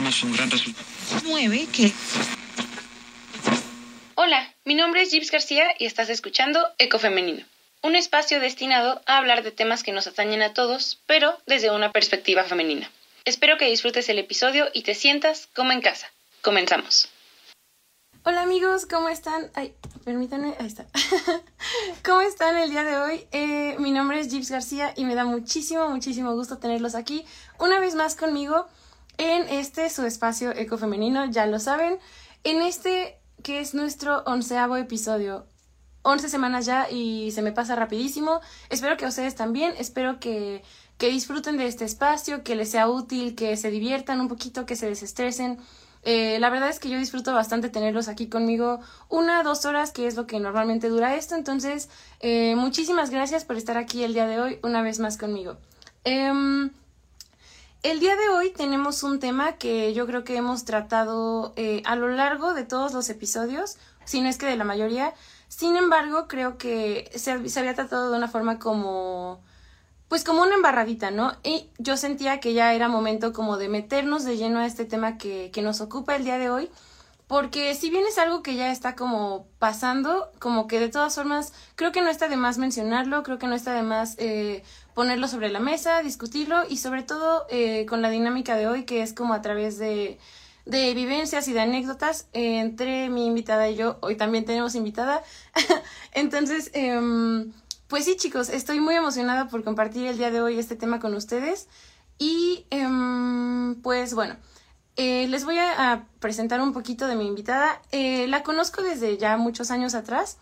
sacamos un gran resultado. 9 que Hola, mi nombre es Gibbs García y estás escuchando Ecofemenino, un espacio destinado a hablar de temas que nos atañen a todos, pero desde una perspectiva femenina. Espero que disfrutes el episodio y te sientas como en casa. Comenzamos. Hola amigos, ¿cómo están? Ay, permítanme, ahí está. ¿Cómo están el día de hoy? Eh, mi nombre es Gibbs García y me da muchísimo, muchísimo gusto tenerlos aquí una vez más conmigo en este su espacio ecofemenino, ya lo saben. En este que es nuestro onceavo episodio. Once semanas ya y se me pasa rapidísimo. Espero que ustedes también, espero que, que disfruten de este espacio, que les sea útil, que se diviertan un poquito, que se desestresen. Eh, la verdad es que yo disfruto bastante tenerlos aquí conmigo una, dos horas, que es lo que normalmente dura esto. Entonces, eh, muchísimas gracias por estar aquí el día de hoy una vez más conmigo. Em, el día de hoy tenemos un tema que yo creo que hemos tratado eh, a lo largo de todos los episodios, si no es que de la mayoría. Sin embargo, creo que se, había tratado de una forma como, pues como una embarradita, ¿no? Y yo sentía que ya era momento como de meternos de lleno a este tema que, que nos ocupa el día de hoy porque si bien es algo que ya está como pasando, como que de todas formas creo que no está de más mencionarlo, creo que no está de más eh, ponerlo sobre la mesa, discutirlo y sobre todo eh, con la dinámica de hoy que es como a través de, de vivencias y de anécdotas eh, entre mi invitada y yo, hoy también tenemos invitada, entonces em, pues sí chicos, estoy muy emocionada por compartir el día de hoy este tema con ustedes y em, pues bueno. Eh, les voy a, presentar un poquito de mi invitada. La conozco desde ya muchos años atrás.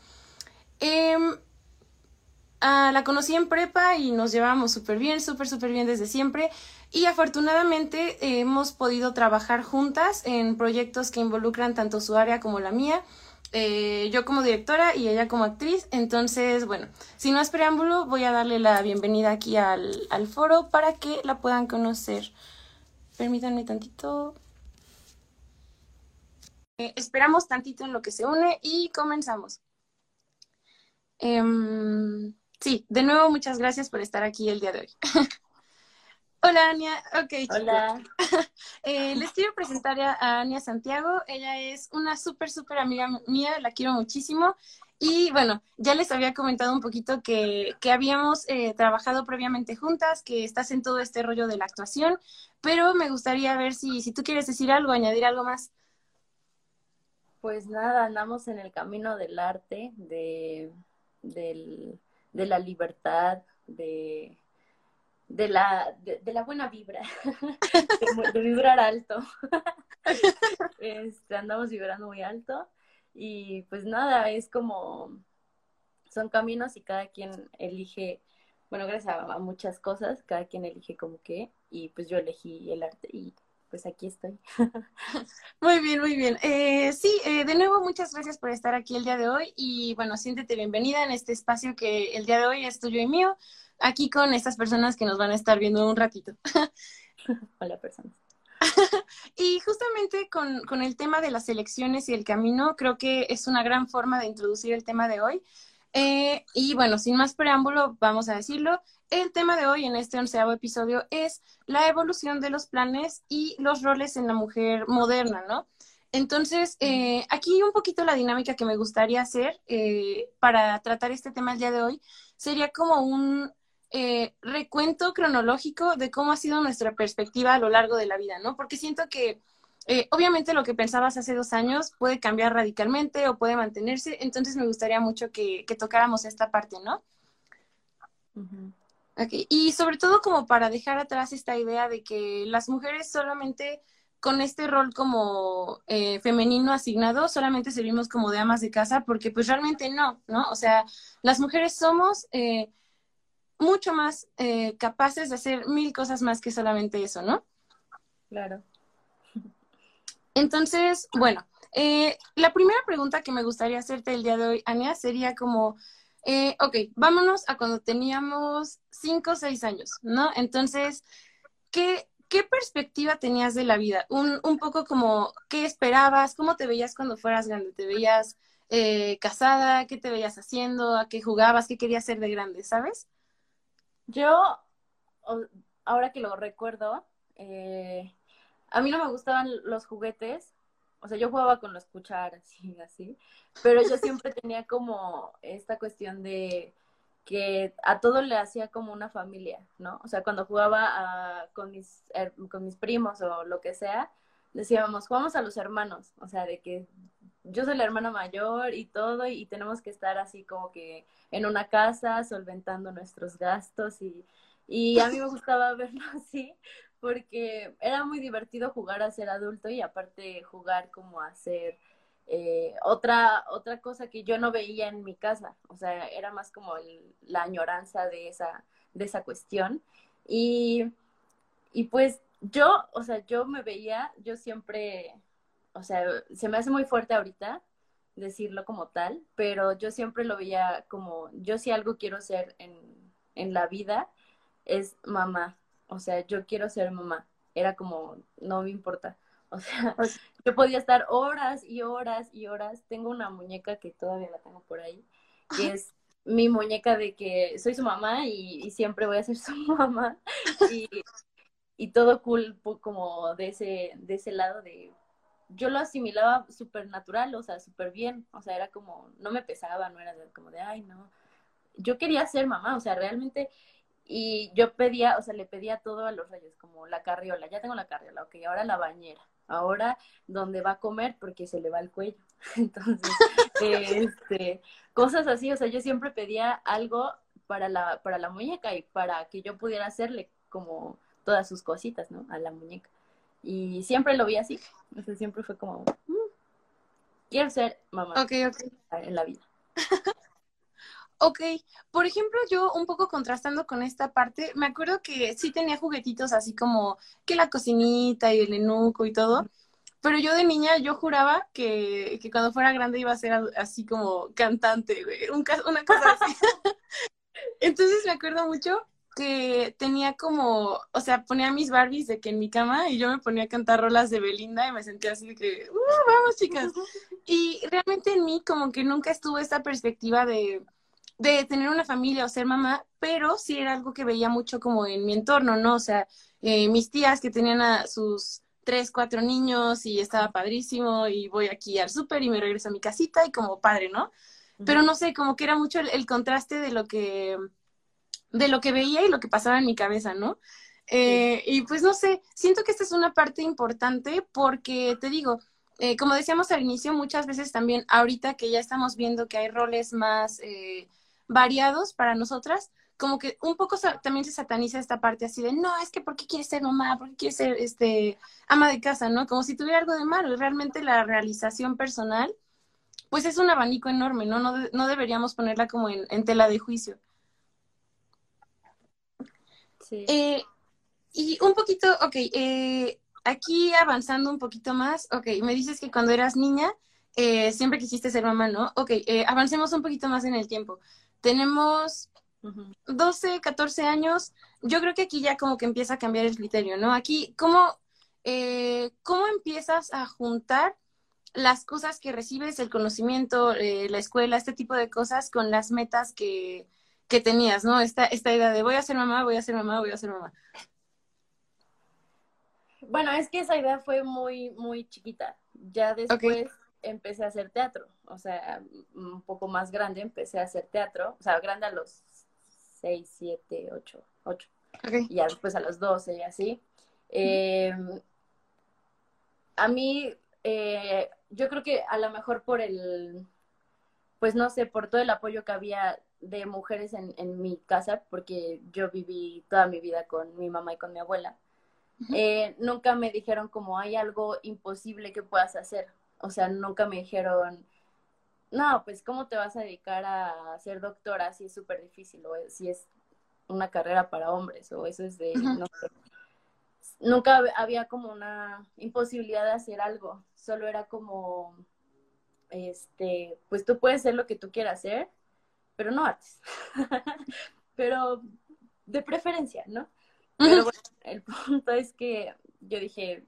Ah, la conocí en prepa y nos llevábamos súper bien, súper, súper bien desde siempre. Y afortunadamente eh, hemos podido trabajar juntas en proyectos que involucran tanto su área como la mía. yo como directora y ella como actriz. Entonces, bueno, sin más preámbulo, voy a darle la bienvenida aquí al, al foro para que la puedan conocer. Permítanme tantito. Eh, esperamos tantito en lo que se une y comenzamos. Em, sí, de nuevo muchas gracias por estar aquí el día de hoy. Hola, Ania. Ok, Hola. Eh, les quiero presentar a Ania Santiago. Ella es una súper, súper amiga mía, la quiero muchísimo. Y bueno, ya les había comentado un poquito que, que habíamos eh, trabajado previamente juntas, que estás en todo este rollo de la actuación, pero me gustaría ver si, si tú quieres decir algo, añadir algo más. Pues nada, andamos en el camino del arte, de, de la libertad, de, de, la, de, la buena vibra, de, vibrar alto. Este, andamos vibrando muy alto y pues nada, es como, son caminos y cada quien elige, bueno, gracias a muchas cosas, cada quien elige como que, y pues yo elegí el arte y pues aquí estoy. Muy bien, muy bien. Eh, sí, eh, de nuevo muchas gracias por estar aquí el día de hoy y bueno, siéntete bienvenida en este espacio que el día de hoy es tuyo y mío, aquí con estas personas que nos van a estar viendo un ratito. Hola personas. y justamente con, con el tema de las elecciones y el camino, creo que es una gran forma de introducir el tema de hoy. Eh, y bueno, sin más preámbulo, vamos a decirlo. El tema de hoy en este onceavo episodio es la evolución de los planes y los roles en la mujer moderna, ¿no? Entonces, eh, aquí un poquito la dinámica que me gustaría hacer eh, para tratar este tema el día de hoy sería como un recuento cronológico de cómo ha sido nuestra perspectiva a lo largo de la vida, ¿no? Porque siento que eh, obviamente lo que pensabas hace dos años puede cambiar radicalmente o puede mantenerse, entonces me gustaría mucho que, tocáramos esta parte, ¿no? Y sobre todo como para dejar atrás esta idea de que las mujeres solamente con este rol como eh, femenino asignado solamente servimos como de amas de casa, porque pues realmente no, ¿no? O sea, las mujeres somos eh, mucho más capaces de hacer mil cosas más que solamente eso, ¿no? Claro. Entonces, bueno, eh, la primera pregunta que me gustaría hacerte el día de hoy, Ania, sería como, eh, ok, vámonos a cuando teníamos cinco o seis años, ¿no? Entonces, ¿qué, ¿qué perspectiva tenías de la vida? Un, un poco como, ¿qué esperabas? ¿Cómo te veías cuando fueras grande? ¿Te veías eh, casada? ¿Qué te veías haciendo? ¿A qué jugabas? ¿Qué querías ser de grande? ¿Sabes? Yo, ahora que lo recuerdo, eh, a mí no me gustaban los juguetes, o sea, yo jugaba con los cucharas y así, pero yo siempre tenía como esta cuestión de que a todo le hacía como una familia, ¿no? O sea, cuando jugaba con, mis, con mis primos o lo que sea, decíamos, jugamos a los hermanos, o sea, de que yo soy la hermana mayor y todo, y tenemos que estar así como que en una casa solventando nuestros gastos y, y a mí me gustaba verlo así porque era muy divertido jugar a ser adulto y aparte jugar como a ser eh, otra, otra cosa que yo no veía en mi casa, o sea, era más como la añoranza de esa, de esa cuestión. Y, y pues yo, o sea, yo me veía, yo siempre, o sea, se me hace muy fuerte ahorita decirlo como tal, pero yo siempre lo veía como, yo si algo quiero ser en, en la vida es mamá, o sea, yo quiero ser mamá, era como, no me importa, o sea, yo podía estar horas y horas y horas, tengo una muñeca que todavía la tengo por ahí, que es mi muñeca de que soy su mamá y, y siempre voy a ser su mamá, y, y todo cool como de ese, de ese lado de yo lo asimilaba súper natural, o sea, súper bien, o sea, era como, no me pesaba, no era como de, ay, no, yo quería ser mamá, o sea, realmente, y yo pedía, o sea, le pedía todo a los reyes, como la carriola, ya tengo la carriola, ok, ahora la bañera, ahora dónde va a comer porque se le va el cuello, entonces, este, cosas así, o sea, yo siempre pedía algo para la, para la muñeca y para que yo pudiera hacerle como todas sus cositas, ¿no? A la muñeca. Y siempre lo vi así. O sea, siempre fue como, mm, quiero ser mamá en la vida. ok, por ejemplo, yo un poco contrastando con esta parte, me acuerdo que sí tenía juguetitos así como que la cocinita y el enuco y todo, pero yo de niña yo juraba que, que cuando fuera grande iba a ser así como cantante, güey, una cosa así. Entonces me acuerdo mucho que tenía como, o sea, ponía mis Barbies de que en mi cama y yo me ponía a cantar rolas de Belinda y me sentía así de que, uh, vamos chicas. Y realmente en mí como que nunca estuvo esta perspectiva de, de tener una familia o ser mamá, pero sí era algo que veía mucho como en mi entorno, ¿no? O sea, eh, mis tías que tenían a sus tres, cuatro niños y estaba padrísimo y voy aquí al súper y me regreso a mi casita y como padre, ¿no? Pero no sé, como que era mucho el contraste de lo que de lo que veía y lo que pasaba en mi cabeza, ¿no? Eh, y pues no sé, siento que esta es una parte importante porque te digo, eh, como decíamos al inicio, muchas veces también ahorita que ya estamos viendo que hay roles más eh, variados para nosotras, como que un poco también se sataniza esta parte así de, no, es que ¿por qué quieres ser mamá? ¿Por qué quieres ser este, ama de casa? ¿no? Como si tuviera algo de malo. Realmente la realización personal, pues es un abanico enorme, ¿no? No, no deberíamos ponerla como en tela de juicio. Eh, y un poquito, ok, eh, aquí avanzando un poquito más, ok, me dices que cuando eras niña eh, siempre quisiste ser mamá, ¿no? Ok, avancemos un poquito más en el tiempo. Tenemos 12, 14 años, yo creo que aquí ya como que empieza a cambiar el criterio, ¿no? Aquí, ¿cómo, ¿cómo empiezas a juntar las cosas que recibes, el conocimiento, la escuela, este tipo de cosas con las metas que, que tenías, ¿no? Esta, esta idea de voy a ser mamá, voy a ser mamá, voy a ser mamá. Bueno, es que esa idea fue muy, muy chiquita. Ya después empecé a hacer teatro. O sea, un poco más grande empecé a hacer teatro. O sea, grande a los 6, 7, 8, 8. Y ya después a los 12 y así. Em, a mí, eh, yo creo que a lo mejor por el, pues no sé, por todo el apoyo que había de mujeres en, en, mi casa, porque yo viví toda mi vida con mi mamá y con mi abuela, eh, nunca me dijeron como hay algo imposible que puedas hacer. O sea, nunca me dijeron, no, pues cómo te vas a dedicar a ser doctora si es súper difícil o si es una carrera para hombres o eso es de, no sé. Nunca había como una imposibilidad de hacer algo, solo era como, este, pues tú puedes ser lo que tú quieras hacer pero no artes. pero de preferencia, ¿no? Pero bueno, el punto es que yo dije,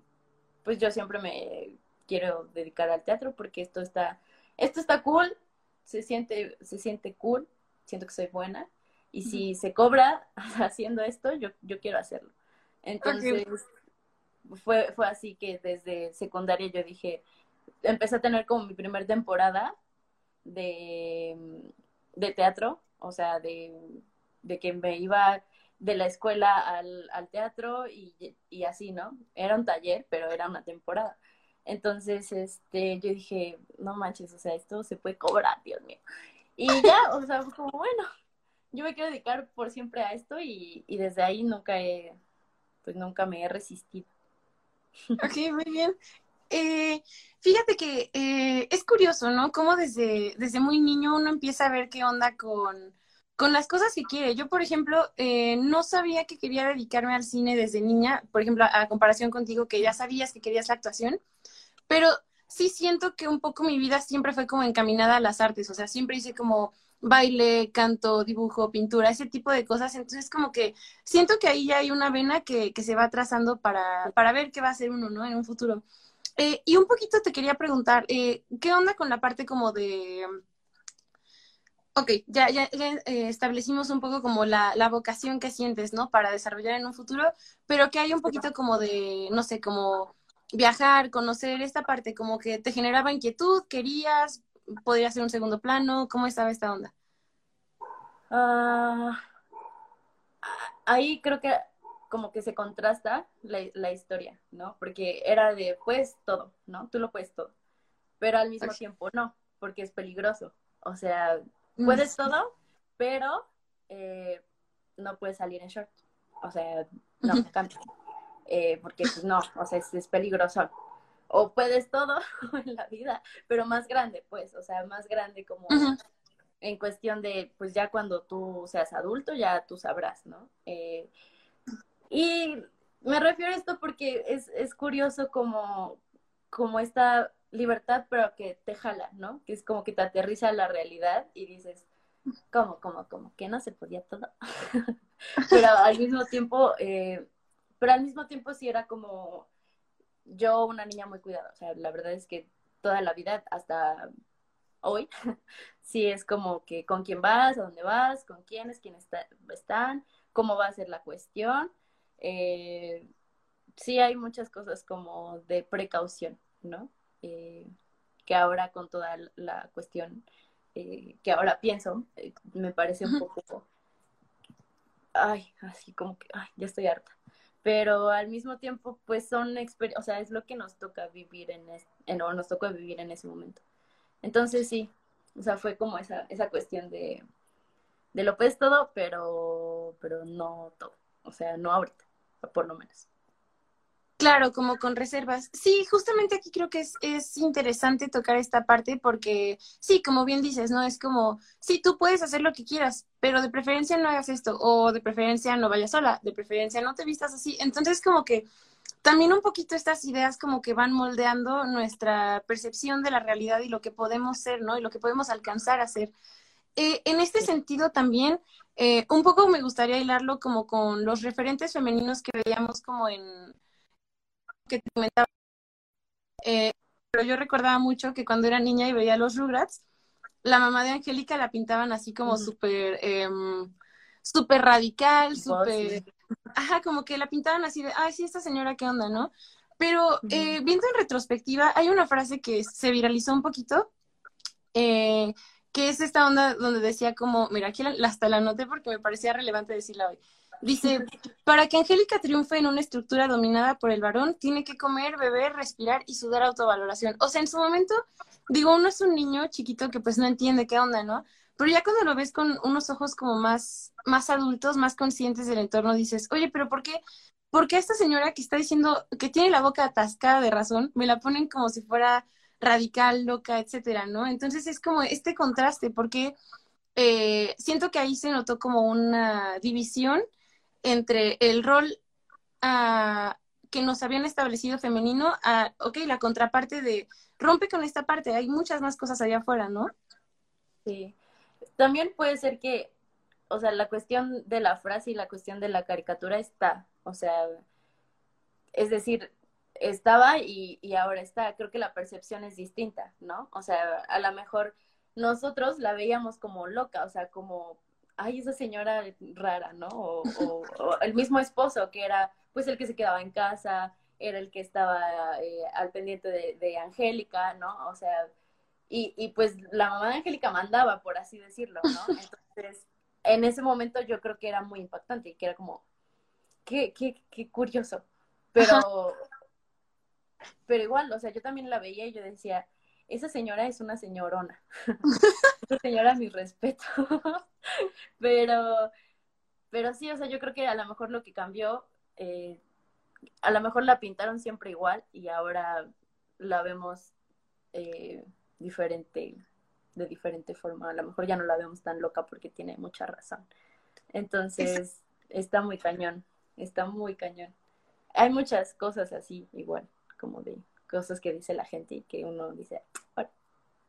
pues yo siempre me quiero dedicar al teatro porque esto está, esto está cool, se siente, se siente cool, siento que soy buena, y si se cobra haciendo esto, yo, yo quiero hacerlo. Entonces, fue, fue así que desde secundaria yo dije, empecé a tener como mi primer temporada de, de teatro, o sea, de, de, que me iba de la escuela al, al teatro y, y, así, ¿no? Era un taller, pero era una temporada. Entonces, este, yo dije, no manches, o sea, esto se puede cobrar, Dios mío. Y ya, o sea, como, bueno, yo me quiero dedicar por siempre a esto y, y desde ahí nunca he, pues nunca me he resistido. Ok, muy bien. Eh, fíjate que eh, es curioso, ¿no? Cómo desde, desde muy niño uno empieza a ver qué onda con, con las cosas que quiere. Yo, por ejemplo, eh, no sabía que quería dedicarme al cine desde niña, por ejemplo, a, comparación contigo, que ya sabías que querías la actuación, pero sí siento que un poco mi vida siempre fue como encaminada a las artes, o sea, siempre hice como baile, canto, dibujo, pintura, ese tipo de cosas. Entonces, como que siento que ahí ya hay una vena que, que se va trazando para, para ver qué va a hacer uno, ¿no? En un futuro. Eh, y un poquito te quería preguntar, eh, ¿qué onda con la parte como de... Ok, ya, ya, eh, establecimos un poco como la, la, vocación que sientes, ¿no? Para desarrollar en un futuro, pero que hay un poquito como de, no sé, como viajar, conocer esta parte, como que te generaba inquietud, querías, podría ser un segundo plano, ¿cómo estaba esta onda? Uh, ahí creo que como que se contrasta la, la, historia, ¿no? Porque era de, pues todo, ¿no? Tú lo puedes todo. Pero al mismo tiempo no, porque es peligroso. O sea, mm. puedes todo, pero eh, no puedes salir en short. O sea, no, me eh, porque pues no, o sea, es, es, peligroso. O puedes todo en la vida, pero más grande, pues, o sea, más grande como en cuestión de, pues ya cuando tú seas adulto, ya tú sabrás, ¿no? Eh, y me refiero a esto porque es, es curioso como, como esta libertad, pero que te jala, ¿no? Que es como que te aterriza a la realidad y dices, ¿cómo, cómo, cómo? ¿Que no se podía todo? pero al mismo tiempo, eh, pero al mismo tiempo sí era como yo una niña muy cuidada, o sea, la verdad es que toda la vida hasta hoy, sí es como que con quién vas, a dónde vas, con quiénes, quiénes están, cómo va a ser la cuestión eh, sí hay muchas cosas como de precaución, ¿no? Eh, que ahora con toda la cuestión eh, que ahora pienso, me parece un poco, ay, así como que, ay, ya estoy harta. Pero al mismo tiempo, pues son o sea, es lo que nos toca vivir en, en o nos tocó vivir en ese momento. Entonces sí, o sea, fue como esa, esa cuestión de, de lo pues todo, pero, pero no todo. O sea, no ahorita por lo menos. Claro, como con reservas. Sí, justamente aquí creo que es, es, interesante tocar esta parte porque, sí, como bien dices, ¿no? Es como, sí, tú puedes hacer lo que quieras, pero de preferencia no hagas esto, o de preferencia no vayas sola, de preferencia no te vistas así. Entonces, como que también un poquito estas ideas como que van moldeando nuestra percepción de la realidad y lo que podemos ser, ¿no? Y lo que podemos alcanzar a ser. Eh, en este sentido también, eh, un poco me gustaría hilarlo como con los referentes femeninos que veíamos como en que te comentaba. Eh, pero yo recordaba mucho que cuando era niña y veía los Rugrats, la mamá de Angélica la pintaban así como súper em, súper radical, súper... Ajá, como que la pintaban así de, ay, sí, esta señora, ¿qué onda, no? Pero eh, viendo en retrospectiva, hay una frase que se viralizó un poquito, eh, que es esta onda donde decía como, mira, aquí hasta la anoté porque me parecía relevante decirla hoy. Dice, para que Angélica triunfe en una estructura dominada por el varón, tiene que comer, beber, respirar y sudar autovaloración. O sea, en su momento, digo, uno es un niño chiquito que pues no entiende qué onda, ¿no? Pero ya cuando lo ves con unos ojos como más, más adultos, más conscientes del entorno, dices, oye, pero ¿por qué? ¿Por qué esta señora que está diciendo que tiene la boca atascada de razón, me la ponen como si fuera radical, loca, etcétera, ¿no? Entonces es como este contraste, porque eh, siento que ahí se notó como una división entre el rol ah, que nos habían establecido femenino a, ok, la contraparte de rompe con esta parte, hay muchas más cosas allá afuera, ¿no? Sí. También puede ser que, o sea, la cuestión de la frase y la cuestión de la caricatura está, o sea, es decir, estaba y, y, ahora está. Creo que la percepción es distinta, ¿no? O sea, a lo mejor nosotros la veíamos como loca, o sea, como, ay, esa señora rara, ¿no? O, el mismo esposo que era, pues, el que se quedaba en casa, era el que estaba eh, al pendiente de, de Angélica, ¿no? O sea, y, y pues la mamá de Angélica mandaba, por así decirlo, ¿no? Entonces, en ese momento yo creo que era muy impactante y que era como, qué, qué, qué curioso. Pero, pero igual, o sea, yo también la veía y yo decía, esa señora es una señorona. esa señora, mi respeto. pero, pero sí, o sea, yo creo que a lo mejor lo que cambió, eh, a lo mejor la pintaron siempre igual y ahora la vemos eh, diferente, de diferente forma. A lo mejor ya no la vemos tan loca porque tiene mucha razón. Entonces, está muy cañón, está muy cañón. Hay muchas cosas así, igual, como de cosas que dice la gente y que uno dice,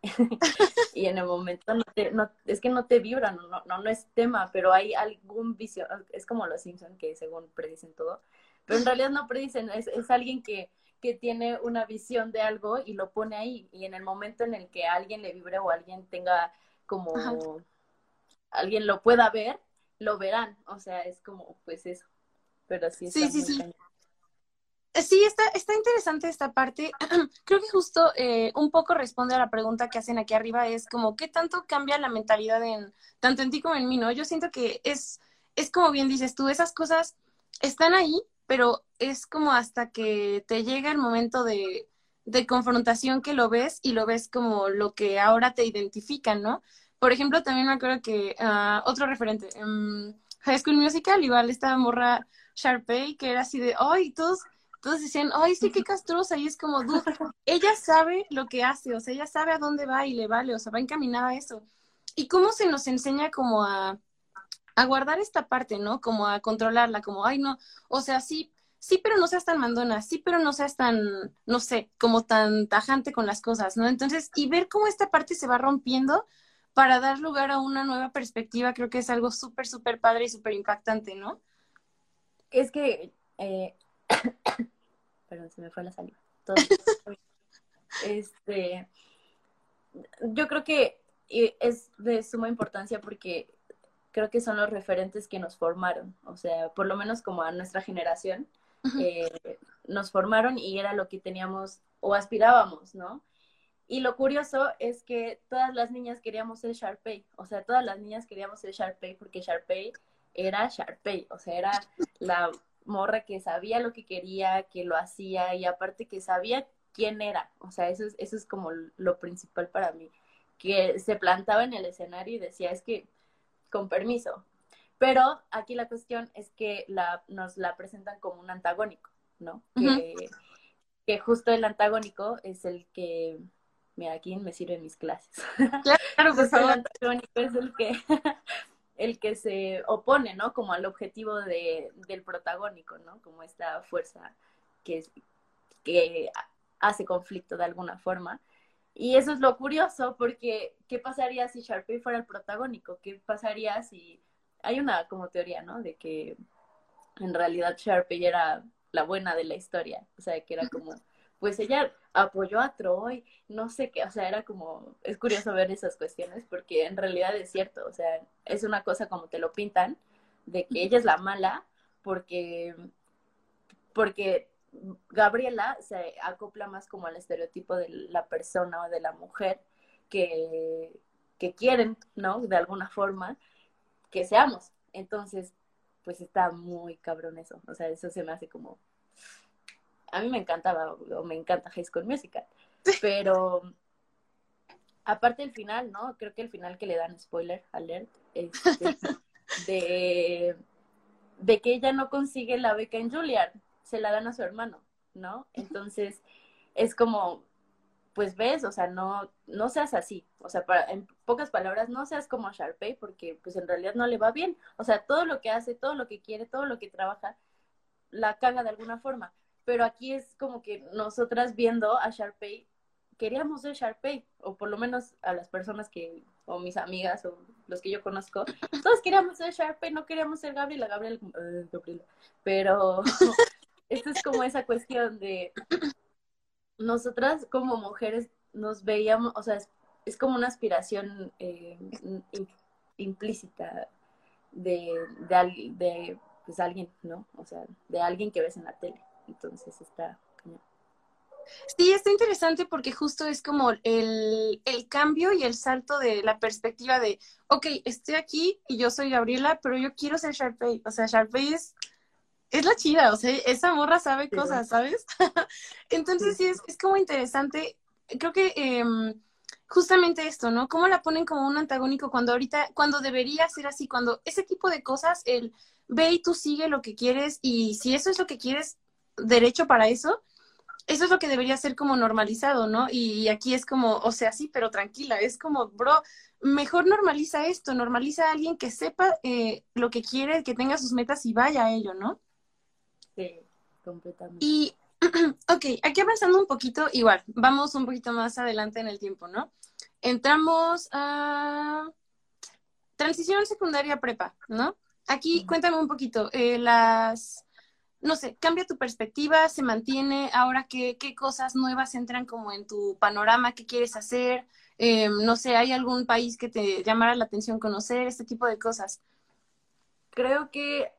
y en el momento no te, no, es que no te vibran, no, no, no es tema, pero hay algún vicio, es como los Simpson que según predicen todo, pero en realidad no predicen, es, es alguien que, que tiene una visión de algo y lo pone ahí, y en el momento en el que alguien le vibre o alguien tenga como, alguien lo pueda ver, lo verán, o sea, es como, pues eso, pero sí, sí, sí, sí. Sí, está, está interesante esta parte. Creo que justo eh, un poco responde a la pregunta que hacen aquí arriba, es como, ¿qué tanto cambia la mentalidad en, tanto en ti como en mí, no? Yo siento que es, es como bien dices tú, esas cosas están ahí, pero es como hasta que te llega el momento de, de confrontación que lo ves y lo ves como lo que ahora te identifican, ¿no? Por ejemplo, también me acuerdo que uh, otro referente, um, High School Musical, igual esta morra Sharpay, que era así de, ¡ay! todos todos decían, ay, sí, qué castrosa. Y es como, dude, ella sabe lo que hace, o sea, ella sabe a dónde va y le vale, o sea, va encaminada a eso. ¿Y cómo se nos enseña como a, a guardar esta parte, ¿no? Como a controlarla, como, ay, no, o sea, sí, sí, pero no seas tan mandona, sí, pero no seas tan, no sé, como tan tajante con las cosas, ¿no? Entonces, y ver cómo esta parte se va rompiendo para dar lugar a una nueva perspectiva, creo que es algo súper, súper padre y súper impactante, ¿no? Es que eh, Perdón, se me fue la saliva. este, yo creo que es de suma importancia porque creo que son los referentes que nos formaron, o sea, por lo menos como a nuestra generación, eh, nos formaron y era lo que teníamos o aspirábamos, ¿no? Y lo curioso es que todas las niñas queríamos ser Sharpay, o sea, todas las niñas queríamos ser Sharpay porque Sharpay era Sharpay, o sea, era la morra que sabía lo que quería, que lo hacía y aparte que sabía quién era. O sea, eso es, eso es como lo principal para mí. Que se plantaba en el escenario y decía, es que, con permiso. Pero aquí la cuestión es que la, nos la presentan como un antagónico, ¿no? que, que, justo el antagónico es el que, mira, aquí me sirven mis clases. Claro, por favor. El antagónico es el que el que se opone, ¿no? Como al objetivo de, del protagónico, ¿no? Como esta fuerza que, que hace conflicto de alguna forma. Y eso es lo curioso, porque ¿qué pasaría si Sharpay fuera el protagónico? ¿Qué pasaría si... Hay una como teoría, ¿no? De que en realidad Sharpay era la buena de la historia, o sea, que era como pues ella apoyó a Troy, no sé qué, o sea, era como, es curioso ver esas cuestiones porque en realidad es cierto, o sea, es una cosa como te lo pintan, de que ella es la mala porque, porque Gabriela se acopla más como al estereotipo de la persona o de la mujer que, que quieren, ¿no? De alguna forma, que seamos. Entonces, pues está muy cabrón eso, o sea, eso se me hace como a mí me encantaba o me encanta High School Musical, pero aparte del final, ¿no? Creo que el final que le dan spoiler alert este, de, de que ella no consigue la beca en Juilliard, se la dan a su hermano, ¿no? Entonces es como, pues ves, o sea, no, no seas así, o sea, para, en pocas palabras, no seas como Sharpay porque pues en realidad no le va bien, o sea, todo lo que hace, todo lo que quiere, todo lo que trabaja, la caga de alguna forma pero aquí es como que nosotras viendo a Sharpay, queríamos ser Sharpay, o por lo menos a las personas que, o mis amigas, o los que yo conozco, todos queríamos ser Sharpay, no queríamos ser Gabriela, Gabriela, Gabriela. pero esto es como esa cuestión de nosotras como mujeres nos veíamos, o sea, es, como una aspiración eh, implícita de, de, de pues, alguien, ¿no? O sea, de alguien que ves en la tele. Entonces está... Sí, está interesante porque justo es como el, el, cambio y el salto de la perspectiva de, ok, estoy aquí y yo soy Gabriela, pero yo quiero ser Sharpay. O sea, Sharpay es, es la chida, o sea, esa morra sabe cosas, ¿sabes? Entonces sí, es, es, como interesante. Creo que em, justamente esto, ¿no? ¿Cómo la ponen como un antagónico cuando ahorita, cuando debería ser así, cuando ese tipo de cosas, el ve y tú sigue lo que quieres y si eso es lo que quieres, derecho para eso, eso es lo que debería ser como normalizado, ¿no? Y, aquí es como, o sea, sí, pero tranquila, es como, bro, mejor normaliza esto, normaliza a alguien que sepa eh, lo que quiere, que tenga sus metas y vaya a ello, ¿no? Sí, completamente. Y, ok, aquí avanzando un poquito, igual, vamos un poquito más adelante en el tiempo, ¿no? Entramos a transición secundaria prepa, ¿no? Aquí cuéntame un poquito, eh, las no sé, cambia tu perspectiva, se mantiene, ahora qué, qué cosas nuevas entran como en tu panorama, qué quieres hacer, eh, no sé, ¿hay algún país que te llamara la atención conocer, este tipo de cosas? Creo que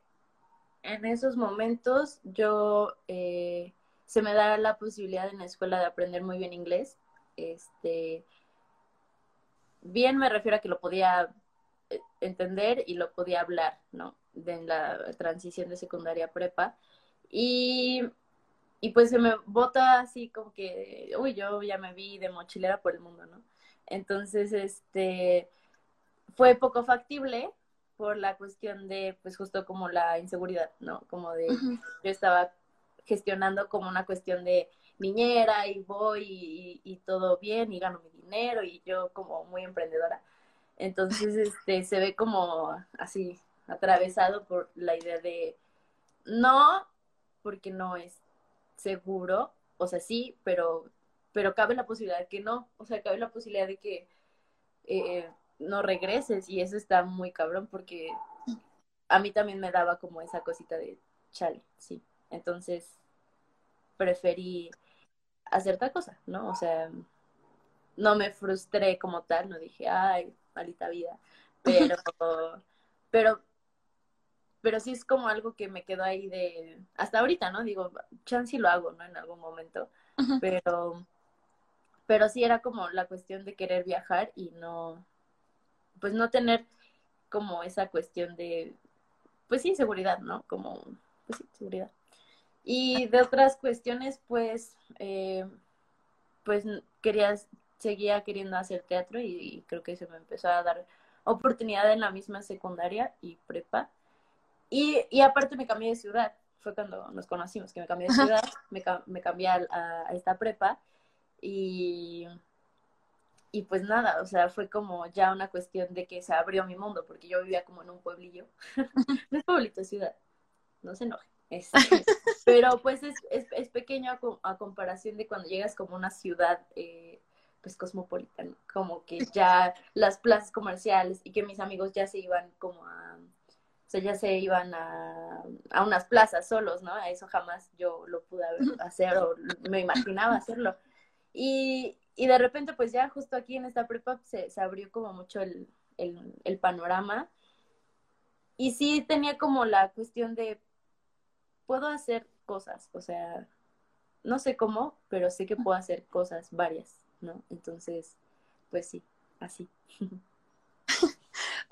en esos momentos yo eh, se me da la posibilidad en la escuela de aprender muy bien inglés. Este, bien me refiero a que lo podía eh, entender y lo podía hablar, ¿no? De la transición de secundaria prepa. Y, y pues se me bota así como que, uy, yo ya me vi de mochilera por el mundo, ¿no? Entonces, este, fue poco factible por la cuestión de, pues justo como la inseguridad, ¿no? Como de, yo estaba gestionando como una cuestión de niñera y voy y, y, todo bien y gano mi dinero y yo como muy emprendedora. Entonces, este, se ve como así atravesado por la idea de, no, porque no es seguro, o sea, sí, pero, pero cabe la posibilidad de que no, o sea, cabe la posibilidad de que eh, no regreses y eso está muy cabrón porque a mí también me daba como esa cosita de chale, sí. Entonces, preferí hacer tal cosa, ¿no? O sea, no me frustré como tal, no dije, ay, malita vida, pero, pero pero sí es como algo que me quedó ahí de, hasta ahorita, ¿no? Digo, chance lo hago, ¿no? En algún momento, pero, pero sí era como la cuestión de querer viajar y no, pues no tener como esa cuestión de, pues sí, seguridad, ¿no? Como, pues sí, seguridad. Y de otras cuestiones, pues, eh, pues quería, seguía queriendo hacer teatro y creo que se me empezó a dar oportunidad en la misma secundaria y prepa. Y, y aparte me cambié de ciudad, fue cuando nos conocimos, que me cambié de ciudad, me, me cambié a, esta prepa y, y pues nada, o sea, fue como ya una cuestión de que se abrió mi mundo, porque yo vivía como en un pueblillo, no es pueblito, es ciudad, no se enoje. Este, pero pues es, es, es pequeño a, comparación de cuando llegas como una ciudad eh, pues cosmopolita, como que ya las plazas comerciales y que mis amigos ya se iban como a sea, ya se iban a, a unas plazas solos, ¿no? A eso jamás yo lo pude hacer o me imaginaba hacerlo. Y, y de repente, pues ya justo aquí en esta prepa se, se abrió como mucho el, el, el panorama. Y sí tenía como la cuestión de, puedo hacer cosas, o sea, no sé cómo, pero sé que puedo hacer cosas varias, ¿no? Entonces, pues sí, así.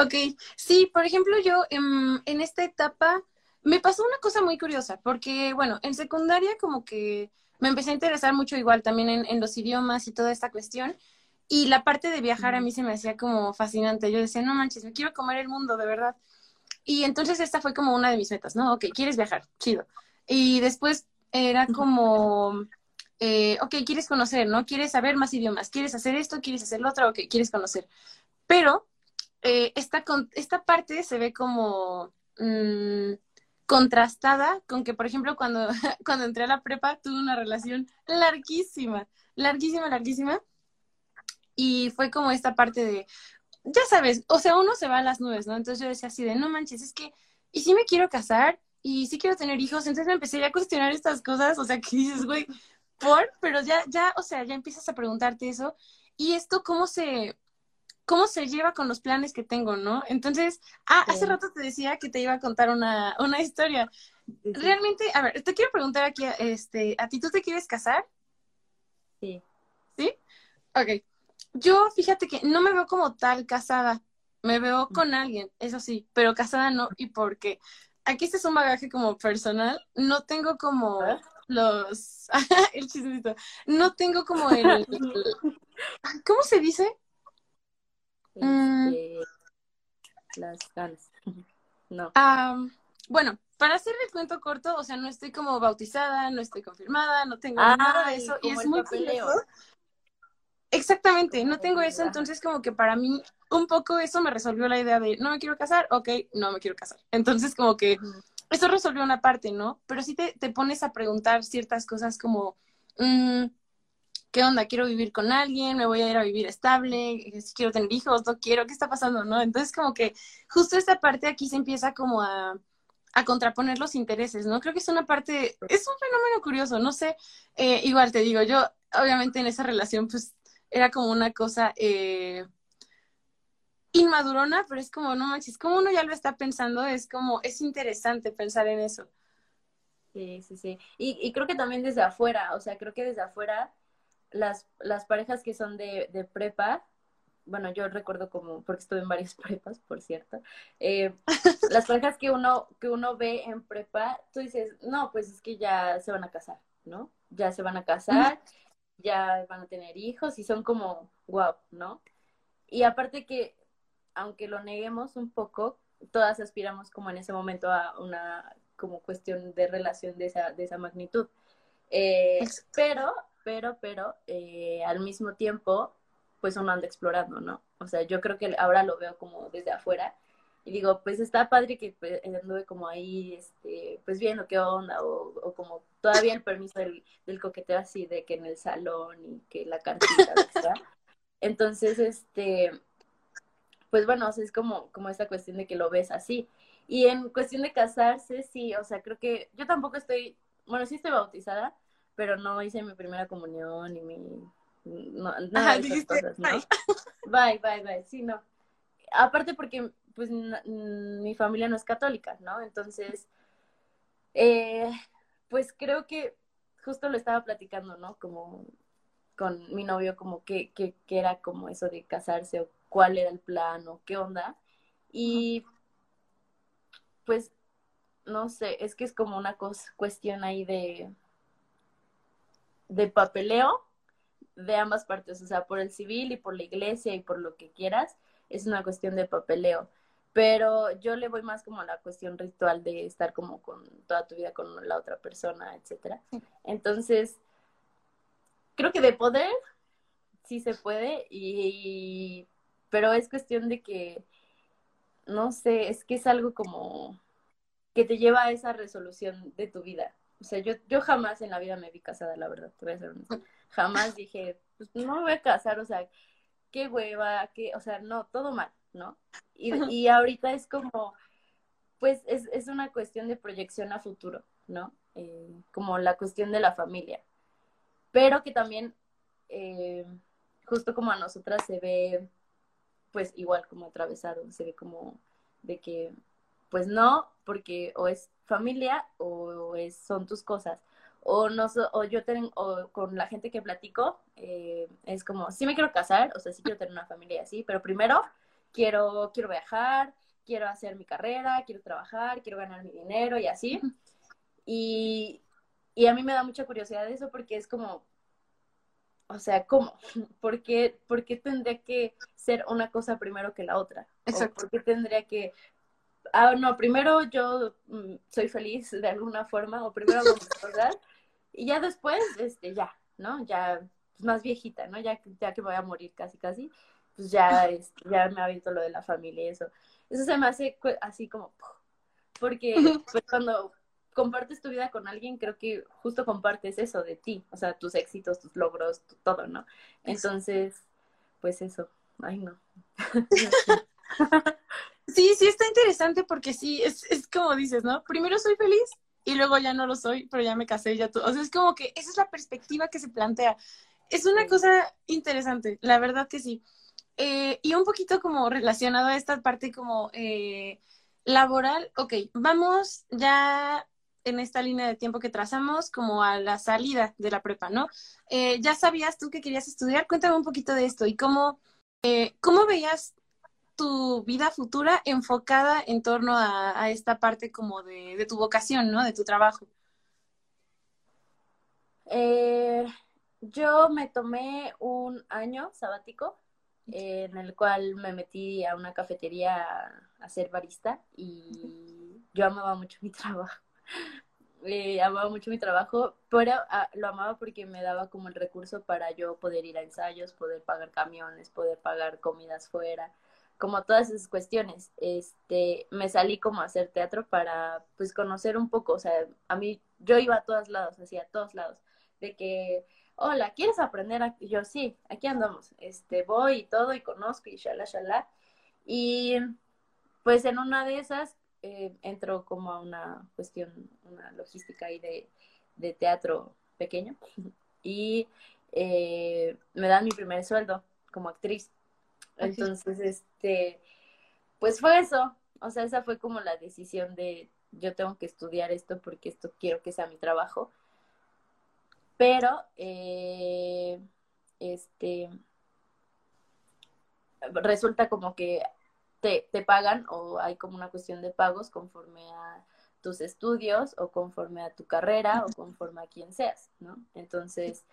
Ok, sí, por ejemplo, yo en, en esta etapa me pasó una cosa muy curiosa, porque, bueno, en secundaria como que me empecé a interesar mucho igual también en, en, los idiomas y toda esta cuestión. Y la parte de viajar a mí se me hacía como fascinante. Yo decía, no manches, me quiero comer el mundo, de verdad. Y entonces esta fue como una de mis metas, ¿no? Ok, quieres viajar, chido. Y después era como, eh, ok, quieres conocer, ¿no? Quieres saber más idiomas, quieres hacer esto, quieres hacer lo otro, ok, quieres conocer. Pero eh, esta, esta parte se ve como mm, contrastada con que, por ejemplo, cuando, cuando entré a la prepa tuve una relación larguísima, larguísima, larguísima. Y fue como esta parte de, ya sabes, o sea, uno se va a las nubes, ¿no? Entonces yo decía así de, no manches, es que, ¿y si me quiero casar? ¿Y si quiero tener hijos? Entonces me empecé a cuestionar estas cosas, o sea, que dices, güey, por, pero ya, ya, o sea, ya empiezas a preguntarte eso. ¿Y esto cómo se, cómo se lleva con los planes que tengo, ¿no? Entonces, ah, hace rato te decía que te iba a contar una, una historia. realmente, a ver, te quiero preguntar aquí, este, ¿a ti tú te quieres casar? Sí. ¿Sí? Ok. Yo, fíjate que no me veo como tal casada. Me veo con alguien, eso sí, pero casada no. ¿Y por qué? Aquí este es un bagaje como personal. No tengo como los... el chismito. No tengo como el... ¿Cómo se dice? Mm. Este, las ganas. No. bueno, para hacer el cuento corto, o sea, no estoy como bautizada, no estoy confirmada, no tengo nada de eso. Y es muy complejo. Exactamente, no tengo eso, entonces como que para mí un poco eso me resolvió la idea de no me quiero casar, ok, no me quiero casar. Entonces como que eso resolvió una parte, ¿no? Pero sí te, te pones a preguntar ciertas cosas como, mm, ¿qué onda? ¿Quiero vivir con alguien? ¿Me voy a ir a vivir estable? ¿Quiero tener hijos? ¿No quiero? ¿Qué está pasando? ¿No? Entonces como que justo esta parte aquí se empieza como a, a contraponer los intereses, ¿no? Creo que es una parte, es un fenómeno curioso, no sé, eh, igual te digo, yo obviamente en esa relación pues era como una cosa eh, inmadurona, pero es como, no manches, como uno ya lo está pensando, es como, es interesante pensar en eso. Sí, sí, sí. Y creo que también desde afuera, o sea, creo que desde afuera las, las parejas que son de, de prepa, bueno, yo recuerdo como, porque estuve en varias prepas, por cierto, eh, las parejas que uno, que uno ve en prepa, tú dices, no, pues es que ya se van a casar, ¿no? Ya se van a casar ya van a tener hijos y son como, wow, ¿no? Y aparte que, aunque lo neguemos un poco, todas aspiramos como en ese momento a una como cuestión de relación de esa, de esa magnitud. Eh, pero, pero, pero, eh, al mismo tiempo, pues uno anda explorando, ¿no? O sea, yo creo que ahora lo veo como desde afuera y digo, pues está padre que pues, anduve como ahí, este, pues viendo qué onda, o, o como todavía el permiso del, del, coqueteo así, de que en el salón y que la cartita, ¿verdad? Entonces, este, pues bueno, es como, como esta cuestión de que lo ves así. Y en cuestión de casarse, sí, o sea, creo que yo tampoco estoy, bueno, sí estoy bautizada, pero no hice mi primera comunión y mi... No, nada de esas cosas, ¿no? Bye, bye, bye, sí, no. Aparte porque pues mi familia no es católica, ¿no? Entonces, eh, pues creo que justo lo estaba platicando, ¿no? Como con mi novio, como que, que, era como eso de casarse o cuál era el plan o qué onda. Y pues, no sé, es que es como una cosa, cuestión ahí de, de papeleo de ambas partes, o sea, por el civil y por la iglesia y por lo que quieras, es una cuestión de papeleo pero yo le voy más como a la cuestión ritual de estar como con toda tu vida con la otra persona, etcétera. Entonces, creo que de poder sí se puede y pero es cuestión de que no sé, es que es algo como que te lleva a esa resolución de tu vida. O sea, yo, yo jamás en la vida me vi casada, la verdad, te voy a ser Jamás dije, pues no me voy a casar, o sea, qué hueva, qué, o sea, no, todo mal. ¿no? Y, y ahorita es como, pues es, es, una cuestión de proyección a futuro, ¿no? Eh, como la cuestión de la familia. Pero que también, eh, justo como a nosotras se ve, pues igual como atravesado, se ve como de que, pues no, porque o es familia o es, son tus cosas. O, no, o yo tengo, o con la gente que platico, eh, es como, sí me quiero casar, o sea, sí quiero tener una familia y así, pero primero quiero, quiero viajar, quiero hacer mi carrera, quiero trabajar, quiero ganar mi dinero y así. Y, y a mí me da mucha curiosidad eso porque es como, o sea, ¿cómo? ¿Por qué, ¿Por qué tendría que ser una cosa primero que la otra? Exacto. ¿Por qué tendría que... Ah, no, primero yo mm, soy feliz de alguna forma, o primero hago cosas, y ya después, este, ya, ¿no? Ya pues, más viejita, ¿no? Ya, ya que voy a morir casi, casi, pues ya, es, ya me ha visto lo de la familia y eso. Eso se me hace así como, porque pues, cuando compartes tu vida con alguien, creo que justo compartes eso de ti, o sea, tus éxitos, tus logros, todo, ¿no? Entonces, pues eso, ay no. Sí, sí está interesante porque sí, es, es como dices, ¿no? Primero soy feliz y luego ya no lo soy, pero ya me casé, ya todo. O sea, es como que esa es la perspectiva que se plantea. Es una cosa interesante, la verdad que sí. Eh, y un poquito como relacionado a esta parte como eh, laboral, ok, vamos ya en esta línea de tiempo que trazamos como a la salida de la prepa, ¿no? Eh, ¿Ya sabías tú que querías estudiar? Cuéntame un poquito de esto y cómo, eh, cómo veías tu vida futura enfocada en torno a, esta parte como de, tu vocación, ¿no? De tu trabajo. Eh, yo me tomé un año sabático en el cual me metí a una cafetería a, ser barista y yo amaba mucho mi trabajo. Eh, amaba mucho mi trabajo, pero ah, lo amaba porque me daba como el recurso para yo poder ir a ensayos, poder pagar camiones, poder pagar comidas fuera, como todas esas cuestiones. Este, me salí como a hacer teatro para pues conocer un poco, o sea, a mí yo iba a todos lados, así a todos lados, de que hola, ¿quieres aprender? Yo sí, aquí andamos, este, voy y todo y conozco y shala, shala. Y pues en una de esas eh, entro como a una cuestión, una logística ahí de, de teatro pequeño y eh, me dan mi primer sueldo como actriz. Entonces, este, pues fue eso, o sea, esa fue como la decisión de yo tengo que estudiar esto porque esto quiero que sea mi trabajo. Pero eh, este resulta como que te, te pagan o hay como una cuestión de pagos conforme a tus estudios o conforme a tu carrera o conforme a quien seas, ¿no? Entonces,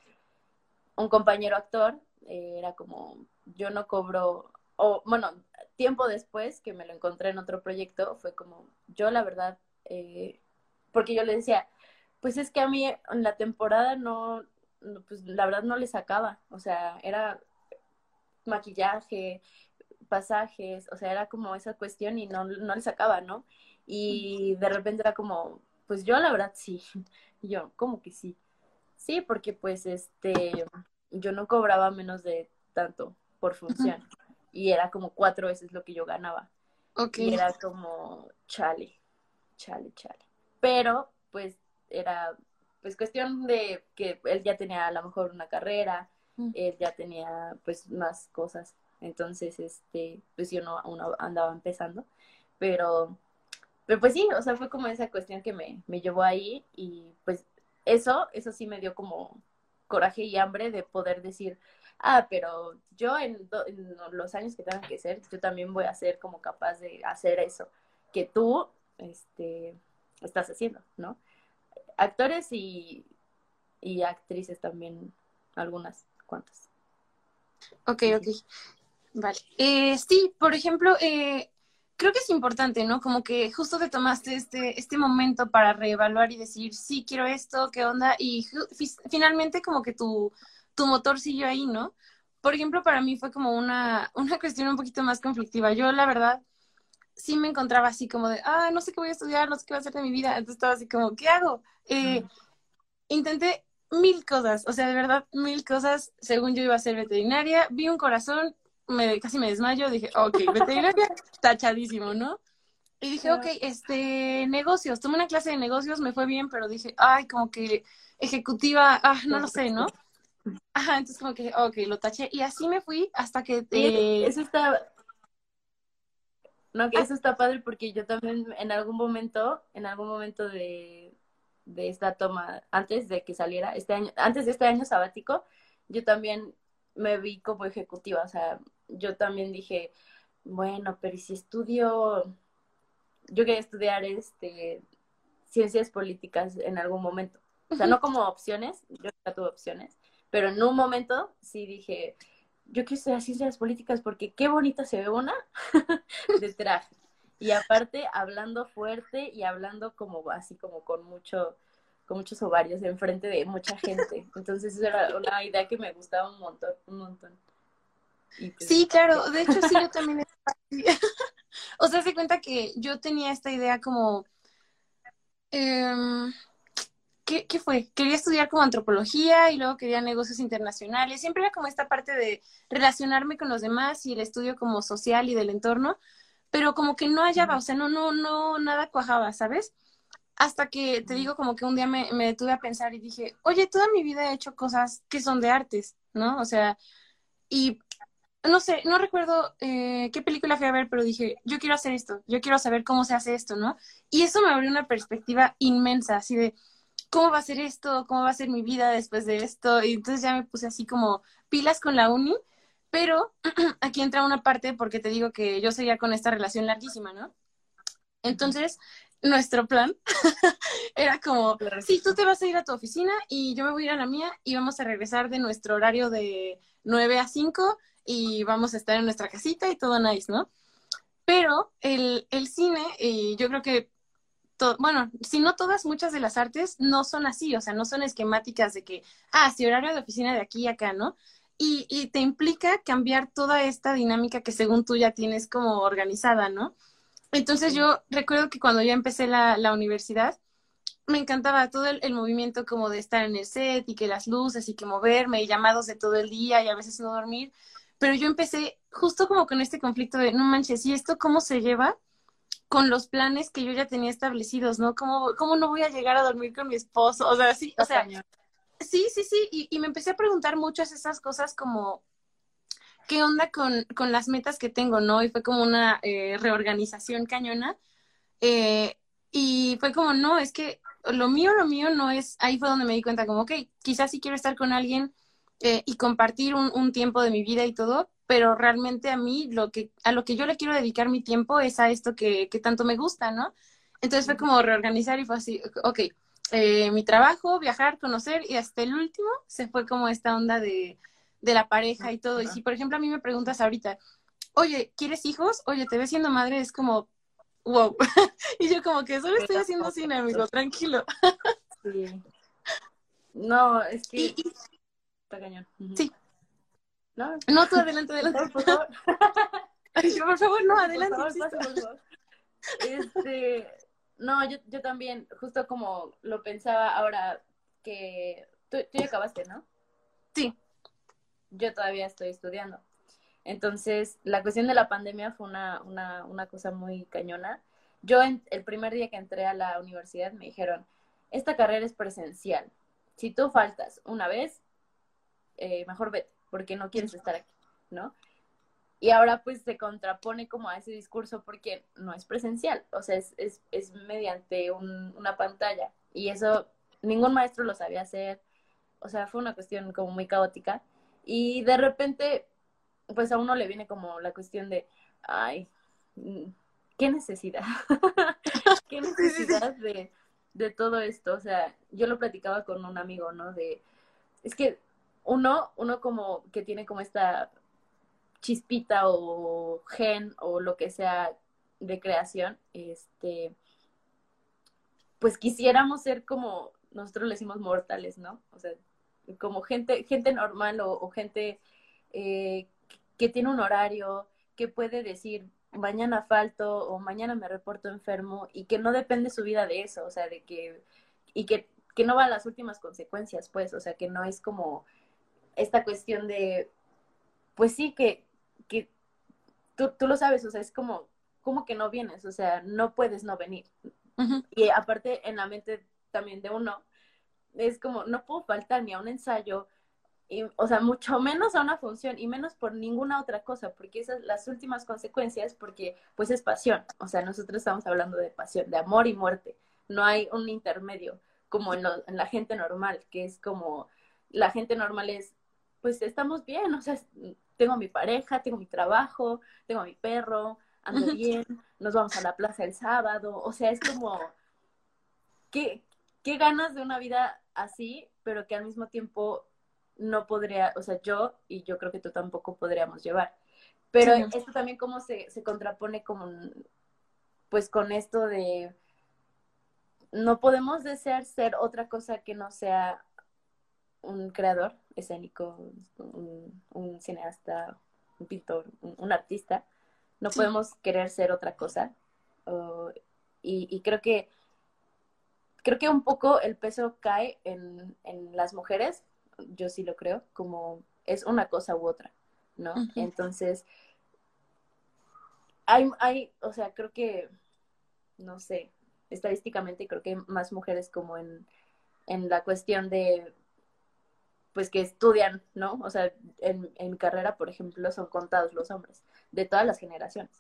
un compañero actor eh, era como, yo no cobro, o bueno, tiempo después que me lo encontré en otro proyecto, fue como, yo la verdad, eh, porque yo le decía, pues es que a mí en la temporada no, pues la verdad no le sacaba, o sea, era maquillaje, pasajes, o sea, era como esa cuestión y no, no le sacaba, ¿no? Y de repente era como, pues yo la verdad sí, yo, ¿cómo que sí? Sí, porque pues este, yo no cobraba menos de tanto por función y era como cuatro veces lo que yo ganaba. Y era como, chale, chale, chale. Pero pues era pues cuestión de que él ya tenía a lo mejor una carrera, él ya tenía pues más cosas, entonces este pues yo no uno andaba empezando, pero pero pues sí, o sea, fue como esa cuestión que me, me llevó ahí y pues eso, eso sí me dio como coraje y hambre de poder decir, ah, pero yo en, en, los años que tengan que ser, yo también voy a ser como capaz de hacer eso que tú, este, estás haciendo, ¿no? actores y, y actrices también, algunas cuantas. Ok, ok. Vale. Eh, sí, por ejemplo, eh, creo que es importante, ¿no? Como que justo te tomaste este, este momento para reevaluar y decir, sí, quiero esto, qué onda, y finalmente como que tu, tu motor siguió ahí, ¿no? Por ejemplo, para mí fue como una, una cuestión un poquito más conflictiva. Yo, la verdad, sí me encontraba así como de, ah, no sé qué voy a estudiar, no sé qué voy a hacer de mi vida. Entonces estaba así como, ¿qué hago? Eh, intenté mil cosas, o sea, de verdad, mil cosas. Según yo iba a ser veterinaria, vi un corazón, me, casi me desmayo, dije, ok, veterinaria, tachadísimo, ¿no? Y dije, ok, este, negocios, tomé una clase de negocios, me fue bien, pero dije, ay, como que ejecutiva, ah, no lo sé, ¿no? Ajá, entonces como que, ok, lo taché. Y así me fui hasta que... Eh, eso está, no, que eso está padre porque yo también en algún momento, en algún momento de, esta toma, antes de que saliera, este año, antes de este año sabático, yo también me vi como ejecutiva, o sea, yo también dije, bueno, pero si estudio, yo quería estudiar este ciencias políticas en algún momento. O sea, no como opciones, yo ya tuve opciones, pero en un momento sí dije, yo quiero estudiar ciencias políticas porque qué bonita se ve una de traje. Y aparte, hablando fuerte y hablando como así como con mucho, con muchos ovarios enfrente de mucha gente. Entonces, esa era una idea que me gustaba un montón, un montón. Pues, sí, claro, de hecho sí, yo también. o sea, se cuenta que yo tenía esta idea como, eh, ¿qué, fue? Quería estudiar como antropología y luego quería negocios internacionales. Siempre era como esta parte de relacionarme con los demás y el estudio como social y del entorno, pero como que no hallaba, o sea, no, no, no, nada cuajaba, ¿sabes? Hasta que te digo como que un día me, me detuve a pensar y dije, oye, toda mi vida he hecho cosas que son de artes, ¿no? O sea, y no sé, no recuerdo eh, qué película fui a ver, pero dije, yo quiero hacer esto, yo quiero saber cómo se hace esto, ¿no? Y eso me abrió una perspectiva inmensa, así de, ¿cómo va a ser esto? ¿Cómo va a ser mi vida después de esto? Y entonces ya me puse así como pilas con la uni, pero aquí entra una parte porque te digo que yo seguía con esta relación larguísima, ¿no? Entonces, nuestro plan era como, sí, tú te vas a ir a tu oficina y yo me voy a ir a la mía y vamos a regresar de nuestro horario de 9 a 5 y vamos a estar en nuestra casita y todo nice, ¿no? Pero el, el cine, y yo creo que, bueno, si no todas, muchas de las artes no son así, o sea, no son esquemáticas de que, ah, sí, horario de oficina de aquí y acá, ¿no? Y, y te implica cambiar toda esta dinámica que según tú ya tienes como organizada, ¿no? Entonces yo recuerdo que cuando ya empecé la, la universidad, me encantaba todo el, movimiento como de estar en el set y que las luces y que moverme y llamados de todo el día y a veces no dormir. Pero yo empecé justo como con este conflicto de, no manches, ¿y esto cómo se lleva con los planes que yo ya tenía establecidos, ¿no? ¿Cómo, cómo no voy a llegar a dormir con mi esposo? O sea, sí, o sea, sí, sí, sí. Y, y me empecé a preguntar muchas esas cosas como, ¿qué onda con, con las metas que tengo, no? Y fue como una eh, reorganización cañona. Eh, y fue como, no, es que lo mío, lo mío no es, ahí fue donde me di cuenta como, ok, quizás sí quiero estar con alguien eh, y compartir un, un, tiempo de mi vida y todo, pero realmente a mí lo que, a lo que yo le quiero dedicar mi tiempo es a esto que, que tanto me gusta, ¿no? Entonces fue como reorganizar y fue así, ok, mi trabajo, viajar, conocer y hasta el último se fue como esta onda de, de la pareja y todo. Y si, por ejemplo, a mí me preguntas ahorita, oye, ¿quieres hijos? Oye, te ves siendo madre, es como, wow. y yo como que solo estoy haciendo cine, amigo, tranquilo. sí. No, es que... Está cañón. Sí. No, no, tú adelante, adelante. Por favor. por favor, no, adelante. Por favor, por favor. Este, no, yo, yo también, justo como lo pensaba ahora que tú, tú ya acabaste, ¿no? Sí yo todavía estoy estudiando. Entonces, la cuestión de la pandemia fue una, una, una cosa muy cañona. Yo el primer día que entré a la universidad me dijeron, esta carrera es presencial. Si tú faltas una vez, eh, mejor vete, porque no quieres estar aquí, ¿no? Y ahora pues se contrapone como a ese discurso porque no es presencial, o sea, es, es, es mediante un, una pantalla. Y eso ningún maestro lo sabía hacer, o sea, fue una cuestión como muy caótica. Y de repente, pues a uno le viene como la cuestión de, ay, ¿qué necesidad? ¿Qué necesidad de, de todo esto? O sea, yo lo platicaba con un amigo, ¿no? De, es que uno, uno como que tiene como esta chispita o gen o lo que sea de creación, este, pues quisiéramos ser como nosotros le decimos mortales, ¿no? O sea, como gente, gente normal o, gente eh, que tiene un horario, que puede decir mañana falto o mañana me reporto enfermo y que no depende su vida de eso, o sea, de que, y que, que no va a las últimas consecuencias, pues, o sea, que no es como esta cuestión de, pues sí, que, que tú, tú lo sabes, o sea, es como, como que no vienes, o sea, no puedes no venir. Y aparte en la mente también de uno, es como, no puedo faltar ni a un ensayo, y, o sea, mucho menos a una función y menos por ninguna otra cosa, porque esas las últimas consecuencias, porque pues es pasión, o sea, nosotros estamos hablando de pasión, de amor y muerte, no hay un intermedio como en, en la gente normal, que es como, la gente normal es, pues estamos bien, o sea, tengo mi pareja, tengo mi trabajo, tengo a mi perro, ando bien, nos vamos a la plaza el sábado, o sea, es como, ¿qué, qué ganas de una vida así, pero que al mismo tiempo no podría, o sea, yo y yo creo que tú tampoco podríamos llevar. Pero esto también como se, se contrapone con, pues con esto de, no podemos desear ser otra cosa que no sea un creador escénico, un, cineasta, un pintor, un, artista. No podemos querer ser otra cosa. y, y, creo que creo que un poco el peso cae en, en las mujeres, yo sí lo creo, como es una cosa u otra, ¿no? Entonces, hay, hay, o sea, creo que, no sé, estadísticamente creo que hay más mujeres como en, en la cuestión de, pues que estudian, ¿no? O sea, en, en carrera, por ejemplo, son contados los hombres de todas las generaciones.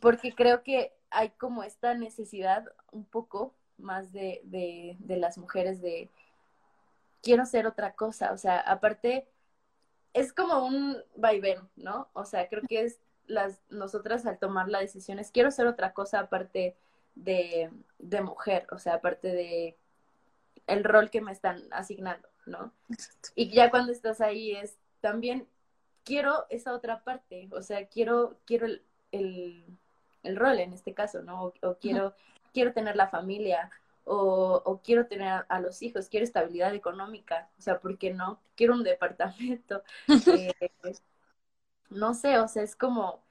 Porque creo que hay como esta necesidad un poco más de, de, de las mujeres de quiero ser otra cosa, o sea, aparte es como un vaivén, ¿no? O sea, creo que es las nosotras al tomar la decisión es quiero ser otra cosa aparte de, de mujer, o sea, aparte de el rol que me están asignando, ¿no? Y ya cuando estás ahí es también quiero esa otra parte, o sea, quiero, quiero el, el, rol en este caso, ¿no? O, quiero, quiero tener la familia, o, o, quiero tener a, los hijos, quiero estabilidad económica, o sea, ¿por qué no? Quiero un departamento. Eh, no sé, o sea, es como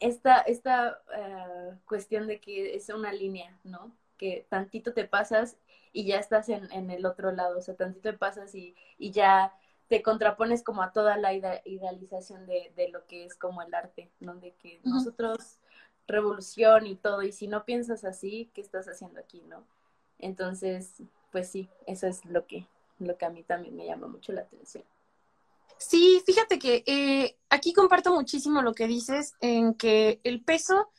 esta, esta uh, cuestión de que es una línea, ¿no? Que tantito te pasas y ya estás en, en el otro lado, o sea, tantito te pasas y, y ya te contrapones como a toda la idealización de, de, lo que es como el arte, ¿no? De que nosotros revolución y todo, y si no piensas así, ¿qué estás haciendo aquí, no? Entonces, pues sí, eso es lo que, lo que a mí también me llama mucho la atención. Sí, fíjate que eh, aquí comparto muchísimo lo que dices en que el peso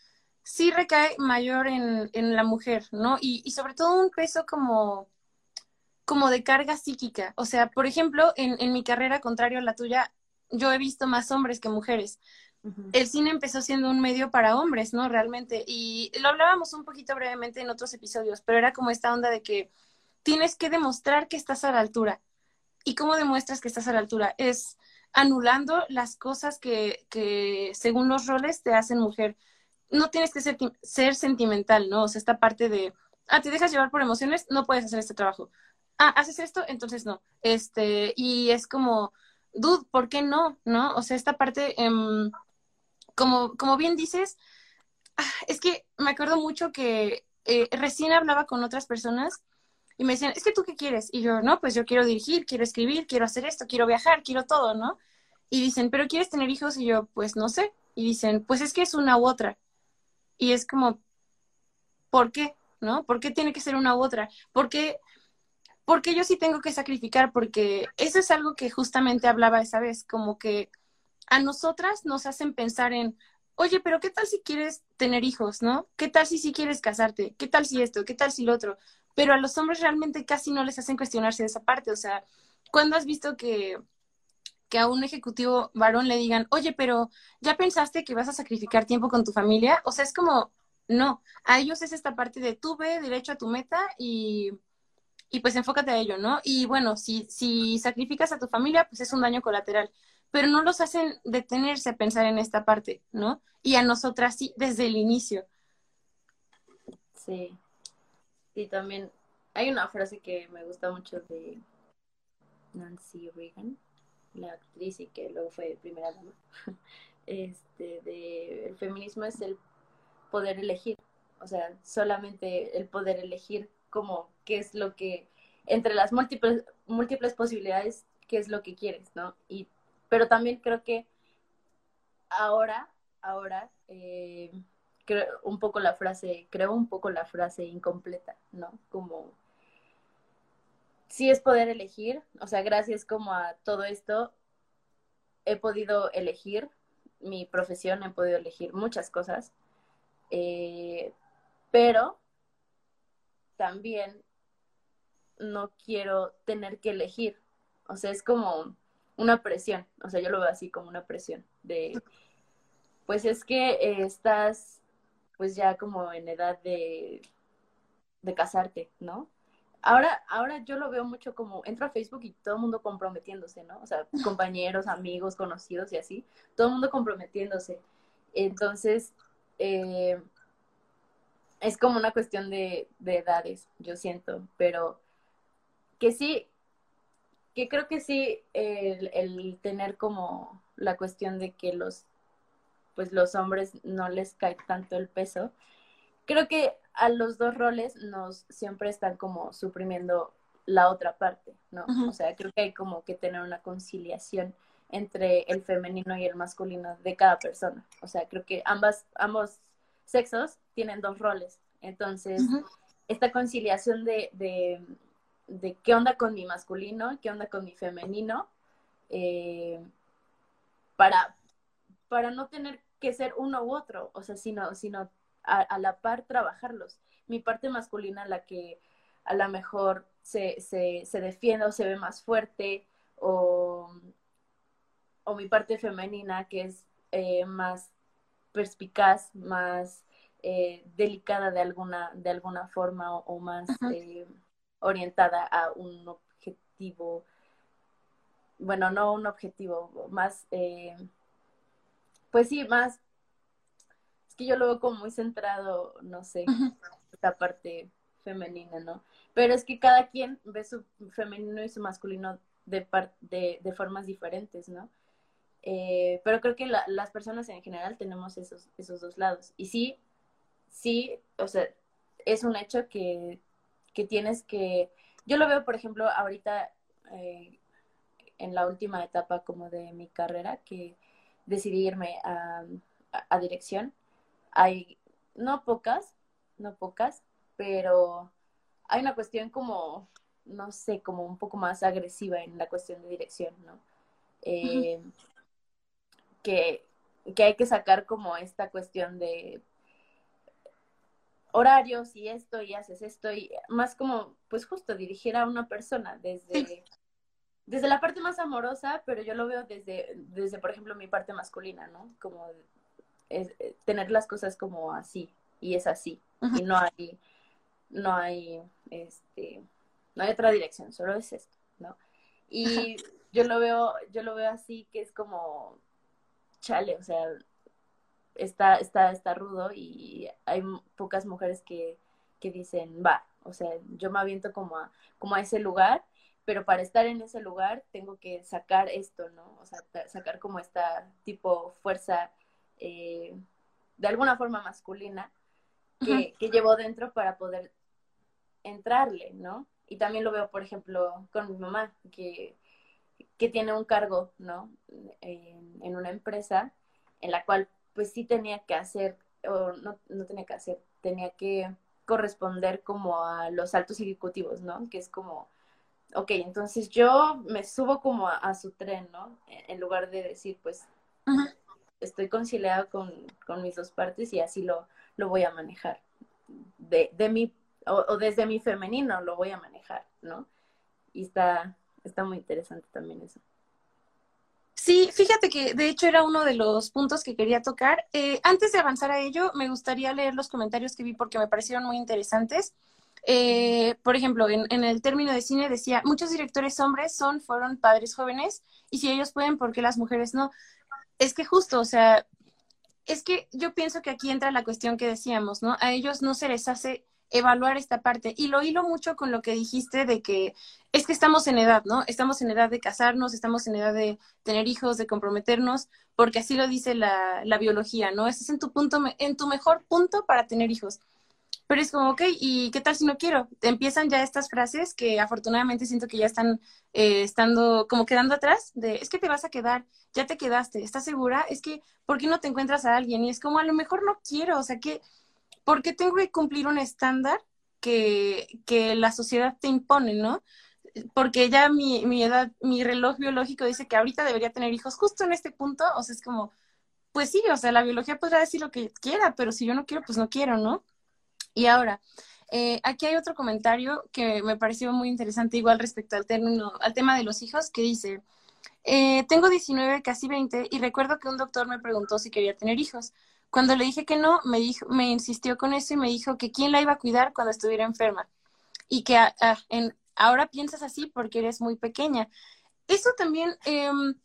sí recae mayor en, en la mujer, ¿no? Y, y sobre todo un peso como como de carga psíquica. O sea, por ejemplo, en, en mi carrera, contrario a la tuya, yo he visto más hombres que mujeres. El cine empezó siendo un medio para hombres, ¿no? Realmente. Y lo hablábamos un poquito brevemente en otros episodios, pero era como esta onda de que tienes que demostrar que estás a la altura. ¿Y cómo demuestras que estás a la altura? Es anulando las cosas que, que según los roles te hacen mujer. No tienes que ser, ser sentimental, ¿no? O sea, esta parte de, ah, te dejas llevar por emociones, no puedes hacer este trabajo ah, haces esto, entonces no. Este, y es como, dude, ¿por qué no? ¿No? O sea, esta parte, em, como, como bien dices, ah, es que me acuerdo mucho que eh, recién hablaba con otras personas y me decían, es que tú qué quieres? Y yo, no, pues yo quiero dirigir, quiero escribir, quiero hacer esto, quiero viajar, quiero todo, ¿no? Y dicen, ¿pero quieres tener hijos? Y yo, pues no sé. Y dicen, pues es que es una u otra. Y es como, ¿por qué? ¿No? ¿Por qué tiene que ser una u otra? ¿Por qué porque yo sí tengo que sacrificar, porque eso es algo que justamente hablaba esa vez, como que a nosotras nos hacen pensar en, oye, pero ¿qué tal si quieres tener hijos, no? ¿Qué tal si sí quieres casarte? ¿Qué tal si esto? ¿Qué tal si lo otro? Pero a los hombres realmente casi no les hacen cuestionarse de esa parte, o sea, ¿cuándo has visto que, que a un ejecutivo varón le digan, oye, pero ¿ya pensaste que vas a sacrificar tiempo con tu familia? O sea, es como, no, a ellos es esta parte de tú ve derecho a tu meta y y pues enfócate a ello, ¿no? Y bueno, si, si sacrificas a tu familia, pues es un daño colateral, pero no los hacen detenerse a pensar en esta parte, ¿no? Y a nosotras sí, desde el inicio. Sí, y también hay una frase que me gusta mucho de Nancy Reagan, la actriz y que luego fue primera dama, este, de el feminismo es el poder elegir, o sea, solamente el poder elegir como qué es lo que, entre las múltiples, múltiples posibilidades, qué es lo que quieres, ¿no? Y, pero también creo que ahora, ahora, eh, creo un poco la frase, creo un poco la frase incompleta, ¿no? Como, sí es poder elegir, o sea, gracias como a todo esto, he podido elegir mi profesión, he podido elegir muchas cosas, eh, pero también no quiero tener que elegir. O sea, es como una presión. O sea, yo lo veo así como una presión de, pues es que eh, estás pues ya como en edad de, de casarte, ¿no? Ahora, ahora yo lo veo mucho como entro a Facebook y todo el mundo comprometiéndose, ¿no? O sea, compañeros, amigos, conocidos y así, todo el mundo comprometiéndose. Entonces, eh, es como una cuestión de, edades, yo siento, pero que sí, que creo que sí, el, tener como la cuestión de que los, pues los hombres no les cae tanto el peso, creo que a los dos roles nos siempre están como suprimiendo la otra parte, ¿no? O sea, creo que hay como que tener una conciliación entre el femenino y el masculino de cada persona. O sea, creo que ambas, ambos sexos tienen dos roles. Entonces, esta conciliación de, de qué onda con mi masculino, qué onda con mi femenino, eh, para, para no tener que ser uno u otro, o sea, sino, sino a, la par trabajarlos. Mi parte masculina, la que a lo mejor se, se, se defiende o se ve más fuerte, o, o mi parte femenina, que es eh, más perspicaz, más eh, delicada de alguna, de alguna forma o, más eh, orientada a un objetivo, bueno, no un objetivo, más, pues sí, más, es que yo lo veo como muy centrado, no sé, esta parte femenina, ¿no? Pero es que cada quien ve su femenino y su masculino de, de, de formas diferentes, ¿no? pero creo que las personas en general tenemos esos, esos dos lados. Y sí, sí, o sea, es un hecho que, tienes que, yo lo veo, por ejemplo, ahorita eh, en la última etapa como de mi carrera, que decidí irme a, dirección. Hay, no pocas, no pocas, pero hay una cuestión como, no sé, como un poco más agresiva en la cuestión de dirección, ¿no? Eh, que, que hay que sacar como esta cuestión de horarios y esto y haces esto y más como pues justo dirigir a una persona desde desde la parte más amorosa, pero yo lo veo desde desde por ejemplo mi parte masculina, ¿no? Como es, eh, tener las cosas como así y es así y no hay no hay este no hay otra dirección, solo es esto, ¿no? Y yo lo veo yo lo veo así que es como chale, o sea, está, está, está rudo y hay pocas mujeres que, que dicen, va, o sea, yo me aviento como a, como a ese lugar, pero para estar en ese lugar tengo que sacar esto, ¿no? O sea, sacar como esta tipo fuerza eh, de alguna forma masculina que, que llevo dentro para poder entrarle, ¿no? Y también lo veo, por ejemplo, con mi mamá, que, que tiene un cargo, ¿no? En, en, una empresa en la cual pues sí tenía que hacer, o no, no tenía que hacer, tenía que corresponder como a los altos ejecutivos, ¿no? Que es como, ok, entonces yo me subo como a, su tren, ¿no? En lugar de decir, pues, estoy conciliado con, con, mis dos partes y así lo, lo voy a manejar. De, de mi, o, o, desde mi femenino lo voy a manejar, ¿no? Y está, está muy interesante también eso. Sí, fíjate que de hecho era uno de los puntos que quería tocar. Eh, antes de avanzar a ello, me gustaría leer los comentarios que vi porque me parecieron muy interesantes. Eh, por ejemplo, en, en, el término de cine decía, muchos directores hombres son, fueron padres jóvenes y si ellos pueden, ¿por qué las mujeres no? Es que justo, o sea, es que yo pienso que aquí entra la cuestión que decíamos, ¿no? A ellos no se les hace evaluar esta parte. Y lo hilo mucho con lo que dijiste de que es que estamos en edad, ¿no? Estamos en edad de casarnos, estamos en edad de tener hijos, de comprometernos, porque así lo dice la, la biología, ¿no? Estás en tu punto, en tu mejor punto para tener hijos. Pero es como, ok, ¿y qué tal si no quiero? Empiezan ya estas frases que afortunadamente siento que ya están eh, estando como quedando atrás, de es que te vas a quedar, ya te quedaste, ¿estás segura? Es que, ¿por qué no te encuentras a alguien? Y es como, a lo mejor no quiero, o sea, que porque tengo que cumplir un estándar que, que la sociedad te impone, ¿no? Porque ya mi, mi edad, mi reloj biológico dice que ahorita debería tener hijos justo en este punto, o sea, es como, pues sí, o sea, la biología podrá decir lo que quiera, pero si yo no quiero, pues no quiero, ¿no? Y ahora, eh, aquí hay otro comentario que me pareció muy interesante, igual respecto al término, al tema de los hijos, que dice, eh, tengo 19, casi 20, y recuerdo que un doctor me preguntó si quería tener hijos. Cuando le dije que no, me, dijo, me insistió con eso y me dijo que quién la iba a cuidar cuando estuviera enferma. Y que ah, ah, ahora piensas así porque eres muy pequeña. Eso también, em,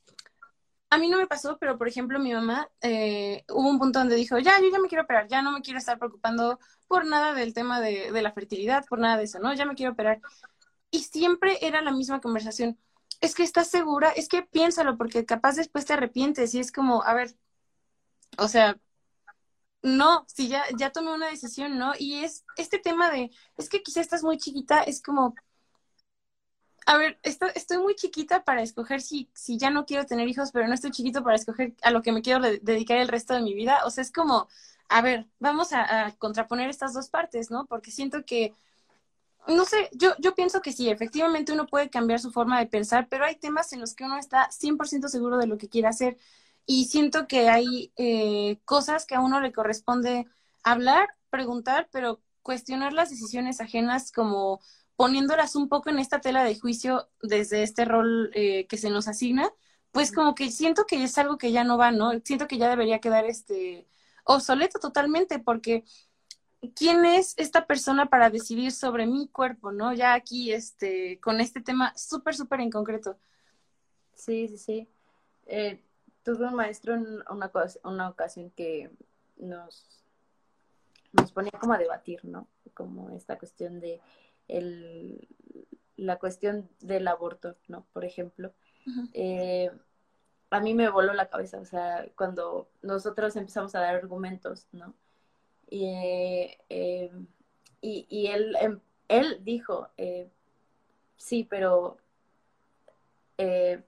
a mí no me pasó, pero por ejemplo mi mamá, eh, hubo un punto donde dijo, ya, yo ya me quiero operar, ya no me quiero estar preocupando por nada del tema de, de la fertilidad, por nada de eso, ¿no? Ya me quiero operar. Y siempre era la misma conversación. Es que estás segura, es que piénsalo, porque capaz después te arrepientes y es como, a ver, o sea, no, si ya, ya tomé una decisión, ¿no? Y es este tema de, es que quizá estás muy chiquita, es como, a ver, estoy muy chiquita para escoger si, si ya no quiero tener hijos, pero no estoy chiquito para escoger a lo que me quiero dedicar el resto de mi vida. O sea, es como, a ver, vamos a, contraponer estas dos partes, ¿no? Porque siento que no sé, yo, yo pienso que sí, efectivamente uno puede cambiar su forma de pensar, pero hay temas en los que uno está 100% seguro de lo que quiere hacer. Y siento que hay eh, cosas que a uno le corresponde hablar, preguntar, pero cuestionar las decisiones ajenas como poniéndolas un poco en esta tela de juicio desde este rol eh, que se nos asigna, pues como que siento que es algo que ya no va, ¿no? Siento que ya debería quedar este obsoleto totalmente porque quién es esta persona para decidir sobre mi cuerpo, ¿no? Ya aquí, este, con este tema súper, súper en concreto. Sí, sí, sí. Eh, tuve un maestro en una, una ocasión que nos, nos ponía como a debatir, ¿no? Como esta cuestión de el, la cuestión del aborto, ¿no? Por ejemplo. Eh, a mí me voló la cabeza, o sea, cuando nosotros empezamos a dar argumentos, ¿no? Y, eh, y, él, em, él dijo, eh, sí, pero eh,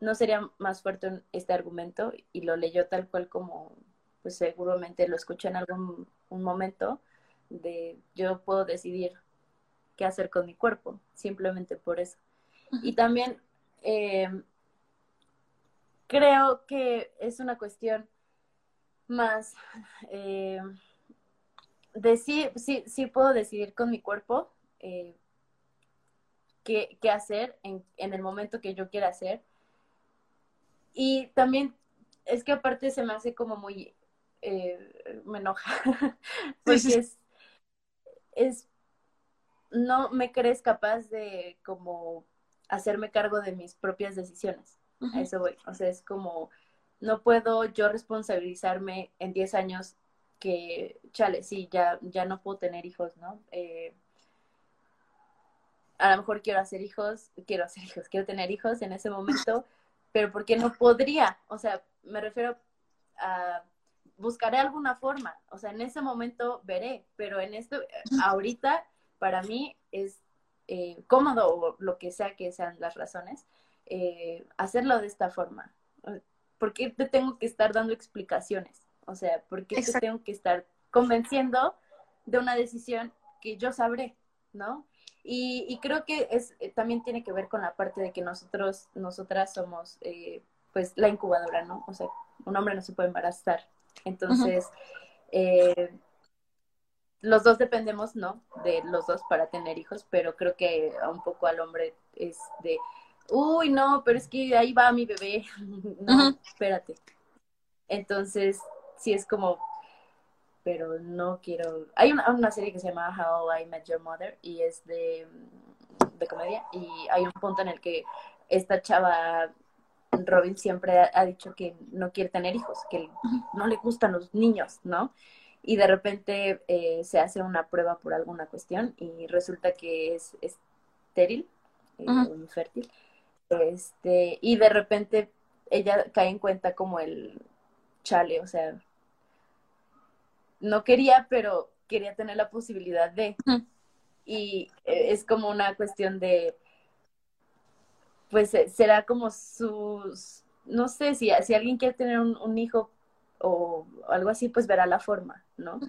no sería más fuerte este argumento y lo leyó tal cual como, pues seguramente lo escuché en algún un momento, de yo puedo decidir qué hacer con mi cuerpo, simplemente por eso. Y también creo que es una cuestión más eh, de sí, sí, puedo decidir con mi cuerpo eh, qué, hacer en, el momento que yo quiera hacer. Y también es que aparte se me hace como muy, eh, me enoja, porque es, es, no me crees capaz de como hacerme cargo de mis propias decisiones. A eso voy. O sea, es como, no puedo yo responsabilizarme en 10 años que, chale, sí, ya, ya no puedo tener hijos, ¿no? Eh, a lo mejor quiero hacer hijos, quiero hacer hijos, quiero tener hijos en ese momento, pero ¿por qué no podría? O sea, me refiero a buscaré alguna forma, o sea, en ese momento veré, pero en esto, ahorita, para mí es eh, cómodo o lo que sea que sean las razones, eh, hacerlo de esta forma. ¿Por qué te tengo que estar dando explicaciones? O sea, ¿por qué te tengo que estar convenciendo de una decisión que yo sabré, ¿no? Y, creo que es eh, también tiene que ver con la parte de que nosotros, nosotras somos, eh, pues, la incubadora, ¿no? O sea, un hombre no se puede embarazar. Entonces, los dos dependemos, ¿no? De los dos para tener hijos, pero creo que un poco al hombre es de, uy, no, pero es que ahí va mi bebé. no, espérate. Entonces, sí es como, pero no quiero. Hay una, una, serie que se llama How I Met Your Mother y es de, de comedia y hay un punto en el que esta chava Robin siempre ha, dicho que no quiere tener hijos, que no le gustan los niños, ¿no? Y de repente eh, se hace una prueba por alguna cuestión y resulta que es estéril, eh, infértil. Este, y de repente ella cae en cuenta como el chale, o sea, no quería, pero quería tener la posibilidad de. Y eh, es como una cuestión de, pues eh, será como sus, no sé, si, si alguien quiere tener un, hijo o algo así, pues verá la forma, ¿no?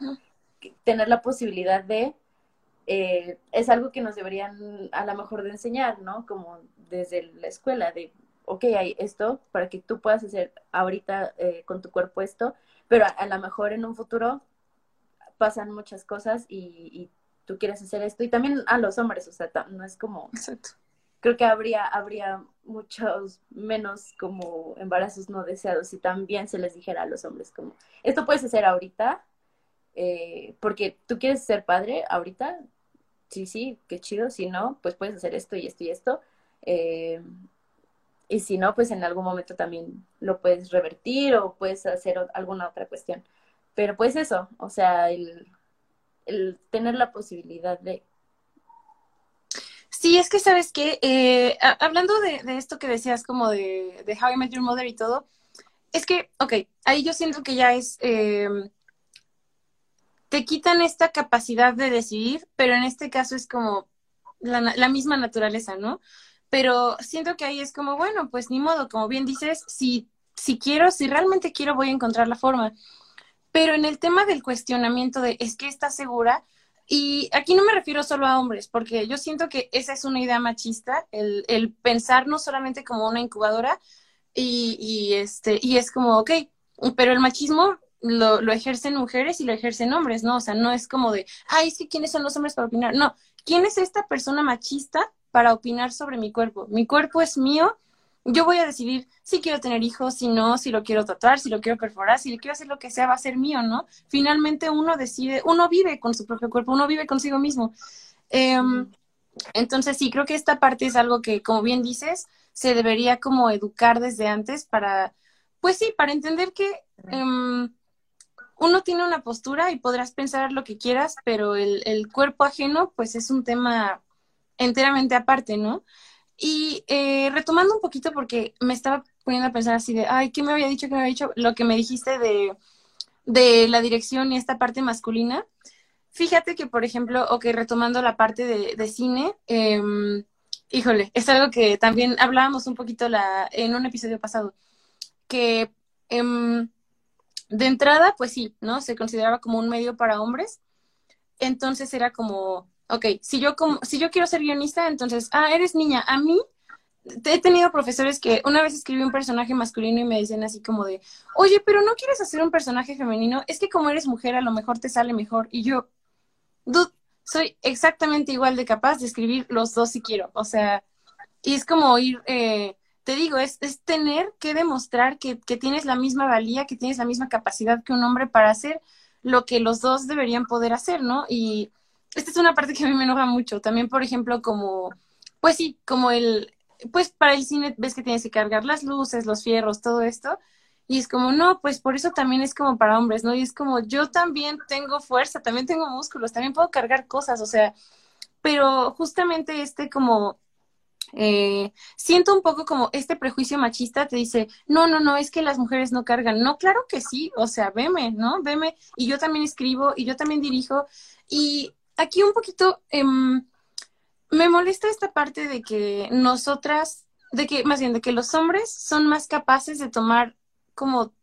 Tener la posibilidad de, eh, es algo que nos deberían a lo mejor de enseñar, ¿no? Como desde la escuela, de, ok, hay esto para que tú puedas hacer ahorita con tu cuerpo esto, pero a, a lo mejor en un futuro pasan muchas cosas y, tú quieres hacer esto. Y también a los hombres, o sea, no es como... Exacto. Creo que habría, habría muchos menos como embarazos no deseados si también se les dijera a los hombres como, esto puedes hacer ahorita, eh, porque tú quieres ser padre ahorita, sí, sí, qué chido, si no, pues puedes hacer esto y esto y esto. Eh, y si no, pues en algún momento también lo puedes revertir o puedes hacer alguna otra cuestión. Pero pues eso, o sea, el, tener la posibilidad de... Sí, es que sabes que, eh, hablando de, esto que decías como de, de, How I Met Your Mother y todo, es que, ok, ahí yo siento que ya es, eh, te quitan esta capacidad de decidir, pero en este caso es como la, la misma naturaleza, ¿no? Pero siento que ahí es como, bueno, pues ni modo, como bien dices, si, si quiero, si realmente quiero, voy a encontrar la forma. Pero en el tema del cuestionamiento de es que está segura, Y aquí no me refiero solo a hombres, porque yo siento que esa es una idea machista, el, el pensar no solamente como una incubadora y, y, este, y es como, ok, pero el machismo lo, lo, ejercen mujeres y lo ejercen hombres, ¿no? O sea, no es como de, ay, es que ¿quiénes son los hombres para opinar? No, ¿quién es esta persona machista para opinar sobre mi cuerpo? Mi cuerpo es mío, yo voy a decidir si quiero tener hijos, si no, si lo quiero tatuar, si lo quiero perforar, si le quiero hacer lo que sea, va a ser mío, ¿no? Finalmente uno decide, uno vive con su propio cuerpo, uno vive consigo mismo. Eh, entonces, sí, creo que esta parte es algo que, como bien dices, se debería como educar desde antes para, pues sí, para entender que um, uno tiene una postura y podrás pensar lo que quieras, pero el, cuerpo ajeno, pues es un tema enteramente aparte, ¿no? Y eh, retomando un poquito, porque me estaba poniendo a pensar así de, ay, ¿qué me había dicho? ¿Qué me había dicho? Lo que me dijiste de, de la dirección y esta parte masculina. Fíjate que, por ejemplo, o que retomando la parte de, de cine, eh, híjole, es algo que también hablábamos un poquito la, en un episodio pasado, que eh, de entrada, pues sí, ¿no? Se consideraba como un medio para hombres, entonces era como, ok, si yo, como, si yo quiero ser guionista, entonces, ah, eres niña, a mí he tenido profesores que una vez escribí un personaje masculino y me dicen así como de, oye, pero no quieres hacer un personaje femenino, es que como eres mujer a lo mejor te sale mejor. Y yo, dude, soy exactamente igual de capaz de escribir los dos si quiero. O sea, y es como ir, eh, te digo, es, es tener que demostrar que, que, tienes la misma valía, que tienes la misma capacidad que un hombre para hacer lo que los dos deberían poder hacer, ¿no? Y esta es una parte que a mí me enoja mucho. También, por ejemplo, como, pues sí, como el, pues para el cine ves que tienes que cargar las luces, los fierros, todo esto. Y es como, no, pues por eso también es como para hombres, ¿no? Y es como, yo también tengo fuerza, también tengo músculos, también puedo cargar cosas, o sea, pero justamente este como, eh, siento un poco como este prejuicio machista te dice, no, no, no, es que las mujeres no cargan. No, claro que sí, o sea, veme, ¿no? Veme, y yo también escribo, y yo también dirijo. Y aquí un poquito, eh, me molesta esta parte de que nosotras, de que, más bien, de que los hombres son más capaces de tomar como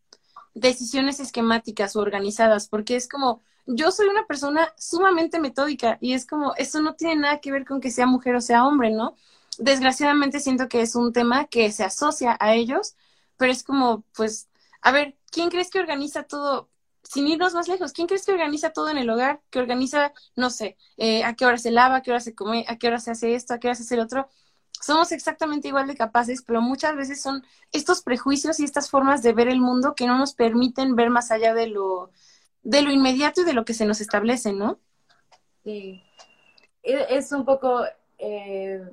decisiones esquemáticas o organizadas, porque es como, yo soy una persona sumamente metódica y es como, eso no tiene nada que ver con que sea mujer o sea hombre, ¿no? Desgraciadamente siento que es un tema que se asocia a ellos, pero es como, pues, a ver, ¿quién crees que organiza todo? Sin irnos más lejos, ¿quién crees que organiza todo en el hogar? Que organiza, no sé, eh, a qué hora se lava, a qué hora se come, a qué hora se hace esto, a qué hora se hace el otro somos exactamente igual de capaces, pero muchas veces son estos prejuicios y estas formas de ver el mundo que no nos permiten ver más allá de lo, de lo inmediato y de lo que se nos establece, ¿no? Sí. E, es un poco, eh,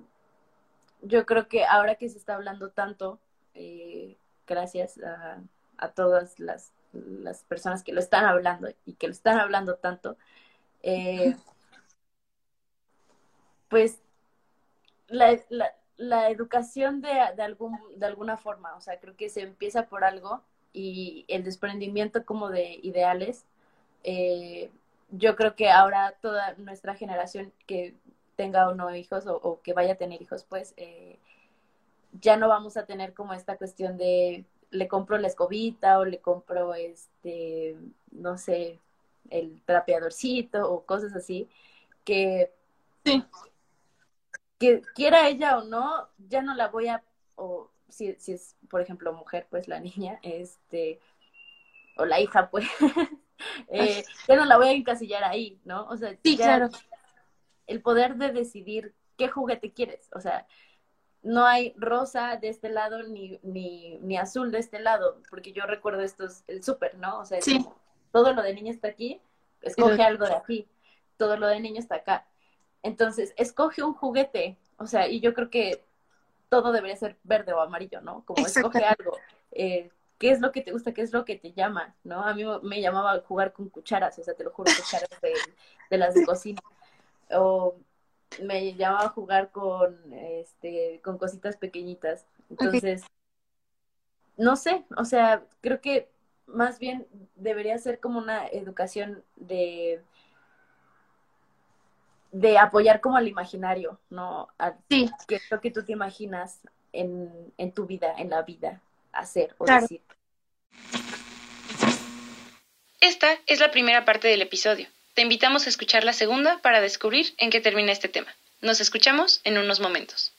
yo creo que ahora que se está hablando tanto, eh, gracias a, a todas las, las, personas que lo están hablando y que lo están hablando tanto, eh, pues la, la, la educación de, de, algún, de alguna forma, o sea, creo que se empieza por algo y el desprendimiento como de ideales, eh, yo creo que ahora toda nuestra generación que tenga o no hijos o, o que vaya a tener hijos, pues eh, ya no vamos a tener como esta cuestión de le compro la escobita o le compro este, no sé, el trapeadorcito o cosas así, que sí que quiera ella o no, ya no la voy a, o si, si es, por ejemplo, mujer, pues la niña, este, o la hija, pues, eh, ya no la voy a encasillar ahí, ¿no? O sea, sí, claro. el poder de decidir qué juguete quieres, o sea, no hay rosa de este lado ni, ni, ni azul de este lado, porque yo recuerdo esto es el súper, ¿no? O sea, sí. todo lo de niña está aquí, escoge sí. algo de aquí, todo lo de niño está acá. Entonces, escoge un juguete, o sea, y yo creo que todo debería ser verde o amarillo, ¿no? Como escoge algo. Eh, ¿Qué es lo que te gusta? ¿Qué es lo que te llama? ¿No? A mí me llamaba jugar con cucharas, o sea, te lo juro, cucharas de, de las de cocina. O me llamaba jugar con, este, con cositas pequeñitas. Entonces, okay. no sé, o sea, creo que más bien debería ser como una educación de de apoyar como al imaginario, ¿no? A, sí. Que es lo que tú te imaginas en, en tu vida, en la vida, hacer o claro. decir. Esta es la primera parte del episodio. Te invitamos a escuchar la segunda para descubrir en qué termina este tema. Nos escuchamos en unos momentos.